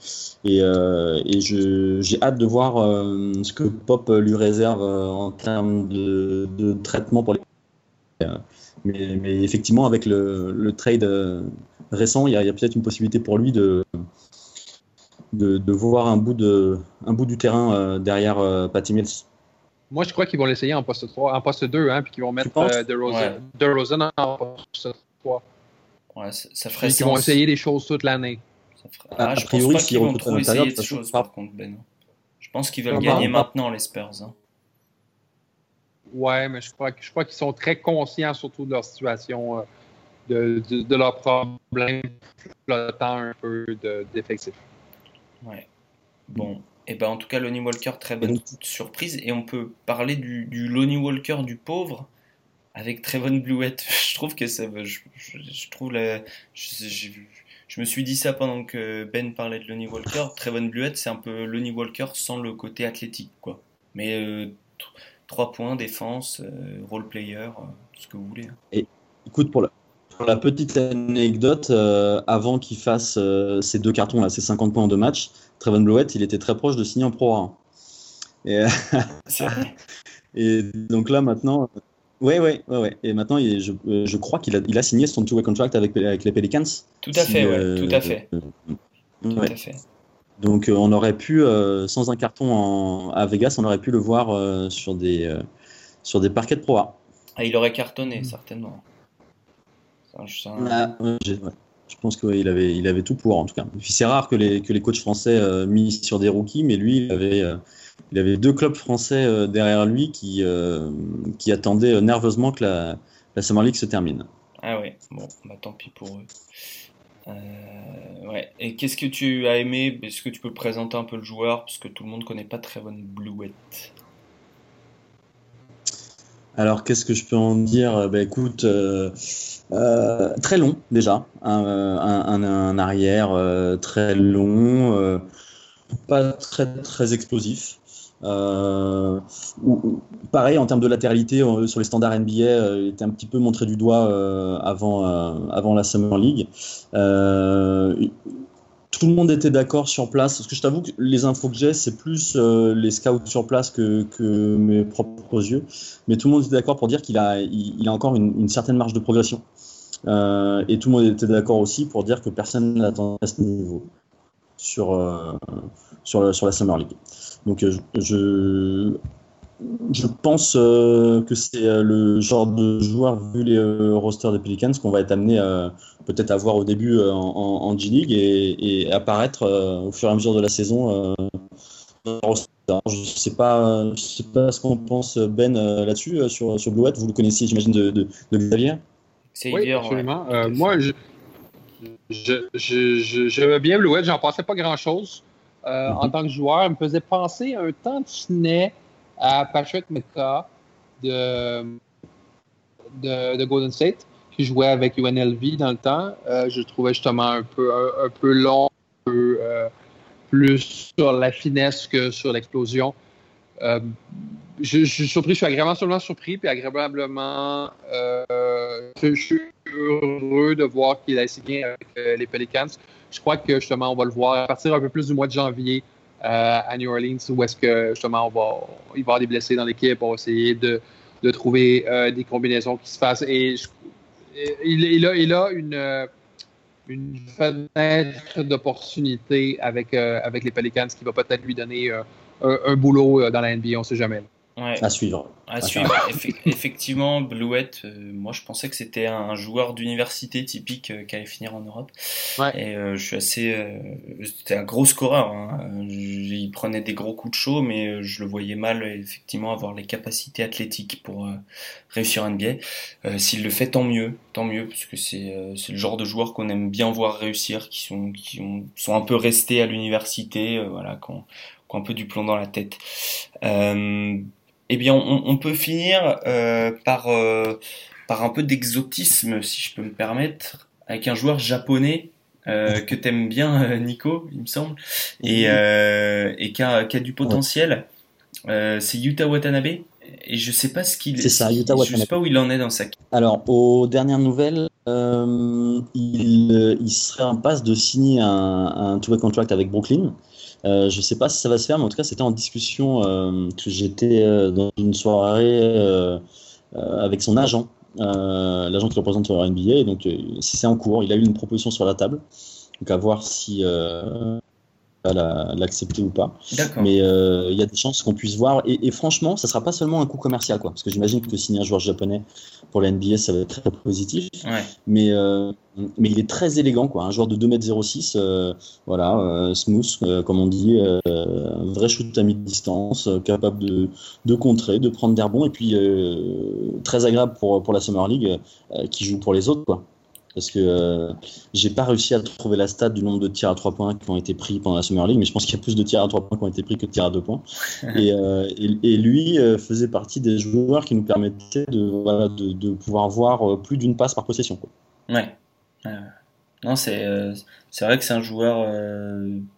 et, euh, et j'ai hâte de voir euh, ce que Pop lui réserve en termes de, de traitement pour les. Mais, mais effectivement, avec le, le trade récent, il y a, peut-être une possibilité pour lui de, de, de voir un bout, un bout du terrain derrière Patty Mills. Moi, je crois qu'ils vont l'essayer en poste 3, en poste 2, hein, puis qu'ils vont mettre euh, DeRozan, Ouais. DeRozan en poste 3. Ouais, ça, ça ferait Puis qu'ils vont essayer des choses toute l'année. Ferait- Ah, je priori, pense pas qu'ils vont trop essayer de de façon, choses par contre, Ben. Je pense qu'ils veulent Comment gagner maintenant les Spurs. hein. Ouais, mais je crois, je crois qu'ils sont très conscients surtout de leur situation, euh, de, de, de leurs problèmes flottant un peu de- d'effectifs. Ouais. Bon. Et ben en tout cas, Lonnie Walker, très bonne surprise. Et on peut parler du, du Lonnie Walker du pauvre avec Trevon Bluette. Je trouve que ça. Je, je, je trouve la. Je, je- je me suis dit ça pendant que Ben parlait de Lonnie Walker. Trevon Bluette, c'est un peu Lonnie Walker sans le côté athlétique, quoi. Mais euh, 3 points, défense, euh, role player, euh, ce que vous voulez. hein. Écoute, pour la, pour la petite anecdote, euh, avant qu'il fasse euh, ces deux cartons, là, ces 50 points en deux matchs, Trevon Blowett, il était très proche de signer en Pro A. Et, euh, vrai. et donc là, maintenant, euh, ouais, ouais, ouais, ouais. Et maintenant, il est- je, euh, je crois qu'il a, il a signé son two-way contract avec, avec les Pelicans. Tout à Si, fait, ouais, euh, tout à fait. euh, Tout ouais. à fait. Donc, euh, on aurait pu, sans un carton en- à Vegas, on aurait pu le voir sur, des, sur des parquets de Pro A. Ah, il aurait cartonné, certainement. Un- Ah, ouais, j'ai- ouais. Je pense qu'il avait, il avait tout pour, en tout cas. C'est rare que les, que les coachs français euh, misent sur des rookies, mais lui, il avait, euh, il avait deux clubs français euh, derrière lui qui, qui attendaient nerveusement que la, la Summer League se termine. Ah ouais, bon, bah tant pis pour eux. Ouais. Et qu'est-ce que tu as aimé? Est-ce que tu peux présenter un peu le joueur? Parce que tout le monde connaît pas Trevon Bluette. Alors, qu'est-ce que je peux en dire? Euh, bah, Écoute, euh, euh, très long déjà. Un, arrière très long, pas très, explosif. Pareil, en termes de latéralité, sur les standards NBA, il était un petit peu montré du doigt avant la Summer League. Tout le monde était d'accord sur place. Parce que je t'avoue que les infos que j'ai, c'est plus euh, les scouts sur place que, mes propres yeux. Mais tout le monde était d'accord pour dire qu'il a, il, a encore une, certaine marge de progression. Euh, et tout le monde était d'accord aussi pour dire que personne n'attendait à ce niveau sur, euh, sur, sur la Summer League. Donc je, je pense euh, que c'est euh, le genre de joueur, vu les euh, rosters des Pelicans, qu'on va être amené euh, peut-être à voir au début euh, en, G-League et, et apparaître euh, au fur et à mesure de la saison. euh, dans le roster. Alors, je sais pas, je sais pas ce qu'on pense Ben euh, là-dessus euh, sur sur Blouette. Vous le connaissiez, j'imagine, de, de, de Xavier? C'est Oui, absolument. À Euh, moi, j'aimais bien Blouette, j'en pensais pas grand-chose. Euh, Mhm. En tant que joueur, il me faisait penser un tantinet à Patrick Mecca de, de, de Golden State, qui jouait avec UNLV dans le temps. Euh, je le trouvais justement un peu, un, peu long, un peu euh, plus sur la finesse que sur l'explosion. Euh, je, je suis surpris, je suis agréablement surpris, puis agréablement, je suis heureux de voir qu'il a signé avec les Pelicans. Je crois que justement, on va le voir à partir un peu plus du mois de janvier à New Orleans, où est-ce que justement, on va, il va y avoir des blessés dans l'équipe, on va essayer de, trouver euh, des combinaisons qui se fassent. Et il, a, euh, une fenêtre d'opportunité avec, euh, avec les Pelicans qui va peut-être lui donner euh, un, un boulot euh, dans la NBA, on ne sait jamais. Ouais. À suivre. À suivre. Effe- effectivement, Blouette, euh, moi je pensais que c'était un joueur d'université typique euh, qui allait finir en Europe. Ouais. Et euh, je suis assez. euh, c'était un gros scoreur. Hein. Il prenait des gros coups de chaud, mais euh, je le voyais mal effectivement avoir les capacités athlétiques pour euh, réussir en NBA. Euh, S'il le fait, tant mieux, tant mieux, parce que c'est euh, c'est le genre de joueur qu'on aime bien voir réussir, qui sont qui ont, sont un peu restés à l'université, euh, voilà, qui ont, qui ont un peu du plomb dans la tête. Euh, eh bien, on, on peut finir euh, par, euh, par un peu d'exotisme, si je peux me permettre, avec un joueur japonais euh, que t'aimes bien, Nico, il me semble, et, et qui, a, du potentiel. C'est Yuta Watanabe. Et je sais pas ce qu'il. C'est ça, Yuta Je Watanabe. sais pas où il en est dans sa. Alors, aux dernières nouvelles, il, il serait en passe de signer un, un two-way contract avec Brooklyn. Euh, je ne sais pas si ça va se faire, mais en tout cas, c'était en discussion euh, que j'étais euh, dans une soirée euh, euh, avec son agent, euh, l'agent qui représente la NBA. Donc, euh, c'est en cours. Il a eu une proposition sur la table. Donc, à voir si l'accepter ou pas. Mais euh, il y a des chances qu'on puisse voir. Et, et franchement, ça sera pas seulement un coup commercial, quoi. Parce que j'imagine que signer un joueur japonais pour la NBA, ça va être très positif. Ouais. Mais, euh, mais il est très élégant, quoi. Un joueur de 2m06, euh, voilà, smooth, comme on dit, un vrai shoot à mi-distance, capable de, de contrer, de prendre des rebonds, et puis très agréable pour, pour la Summer League, qui joue pour les autres, quoi. Parce que euh, j'ai pas réussi à trouver la stat du nombre de tirs à 3 points qui ont été pris pendant la Summer League, mais je pense qu'il y a plus de tirs à 3 points qui ont été pris que de tirs à 2 points. et, euh, et, et lui euh, faisait partie des joueurs qui nous permettaient de, voilà, de, de pouvoir voir euh, plus d'une passe par possession. Quoi. Ouais. Non, c'est vrai que c'est un joueur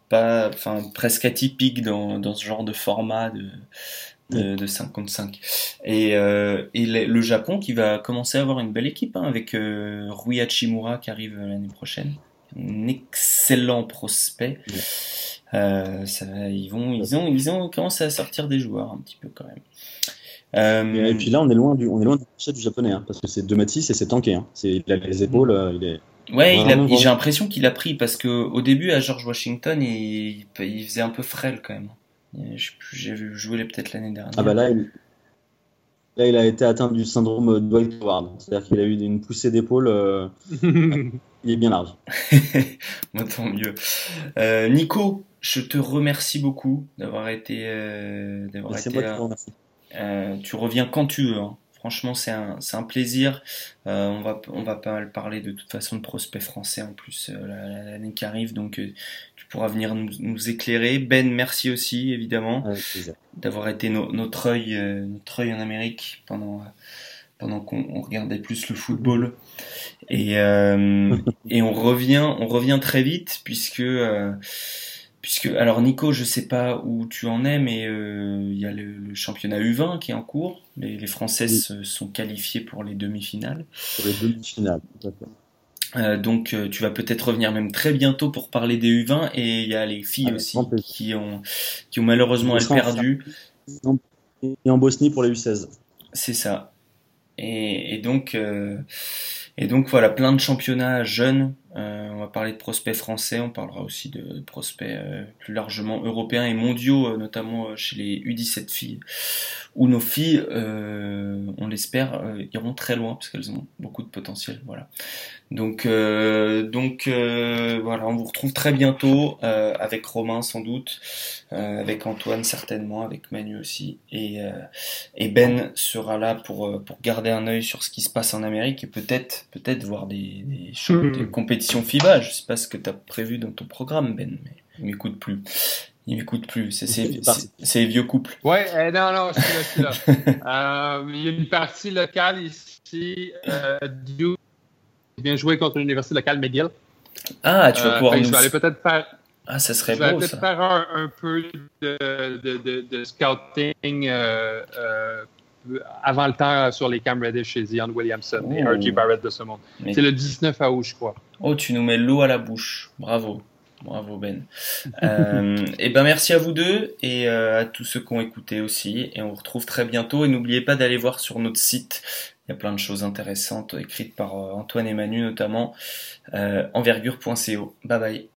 pas, presque atypique dans, dans ce genre de format de de, de 5 contre 5. Et, euh, et le, Japon qui va commencer à avoir une belle équipe hein, avec euh, Rui Hachimura qui arrive l'année prochaine. Un excellent prospect. Euh, ça, ils vont, ils ont, ils ont commencé à sortir des joueurs un petit peu quand même. Euh, Et, puis là, on est loin du, on est loin du japonais, hein, parce que c'est 2m6 et c'est tanké. Hein. C'est, il a les épaules, euh, il est. Ouais, il a- Vraiment, j'ai l'impression qu'il a pris parce que au début à George Washington, il, il faisait un peu frêle quand même. J'ai vu jouer peut-être l'année dernière. Ah bah là, il, là, il a été atteint du syndrome Dwight Howard. C'est-à-dire qu'il a eu une poussée d'épaule. euh, il est bien large. Moi, tant mieux. Euh, Nico, je te remercie beaucoup d'avoir été, euh, d'avoir été moi là. Euh, tu reviens quand tu veux. hein. Franchement, c'est un, c'est un plaisir. Euh, on va, on va pas mal parler de toute façon de prospects français en plus euh, la- la- l'année qui arrive, donc euh, tu pourras venir nous, nous éclairer. Ben, merci aussi évidemment d'avoir été no- notre œil, euh, notre œil en Amérique pendant pendant qu'on on regardait plus le football. Et euh, et on revient, on revient très vite puisque euh, puisque alors Nico, je sais pas où tu en es, mais euh, il y a le, le championnat U20 qui est en cours. Les, les Françaises se sont qualifiées pour les demi-finales. Pour les demi-finales. D'accord. Euh, donc euh, tu vas peut-être revenir même très bientôt pour parler des U20 et il y a les filles aussi qui ont qui ont malheureusement elles perdu. Et en Bosnie pour les U16. C'est ça. Et, et donc, euh, et donc voilà, plein de championnats jeunes. Euh, on va parler de prospects français, on parlera aussi de prospects euh, plus largement européens et mondiaux, euh, notamment chez les U17 filles, où nos filles, on l'espère, iront très loin parce qu'elles ont beaucoup de potentiel. Voilà. Donc, donc voilà, on vous retrouve très bientôt avec Romain sans doute, avec Antoine certainement, avec Manu aussi, et et Ben sera là pour, pour garder un œil sur ce qui se passe en Amérique et peut-être peut-être voir des, des, choses- des compétitions FIBA. Je sais pas ce que tu as prévu dans ton programme, Ben, mais il m'écoute plus. Il m'écoute plus. C'est les vieux couples. Ouais, euh, non, non, je suis là, je suis là. Euh, il y a une partie locale ici. Euh, Duke vient jouer contre l'université locale McGill. Ah, tu vas Euh, pouvoir nous... Je vais aller peut-être faire. Ah, ça serait Je vais beau peut-être ça. faire un, un peu de, de, de, de scouting euh, euh, avant le temps sur les Cam Reddish chez Zion Williamson et Oh. R.J. Barrett de ce monde. Mais- C'est le 19 août, je crois. Oh, tu nous mets l'eau à la bouche. Bravo. Bravo Ben. Euh, et ben merci à vous deux et euh, à tous ceux qui ont écouté aussi. Et on vous retrouve très bientôt. Et n'oubliez pas d'aller voir sur notre site. Il y a plein de choses intéressantes écrites par euh, Antoine et Manu notamment. Euh, envergure.co. Bye bye.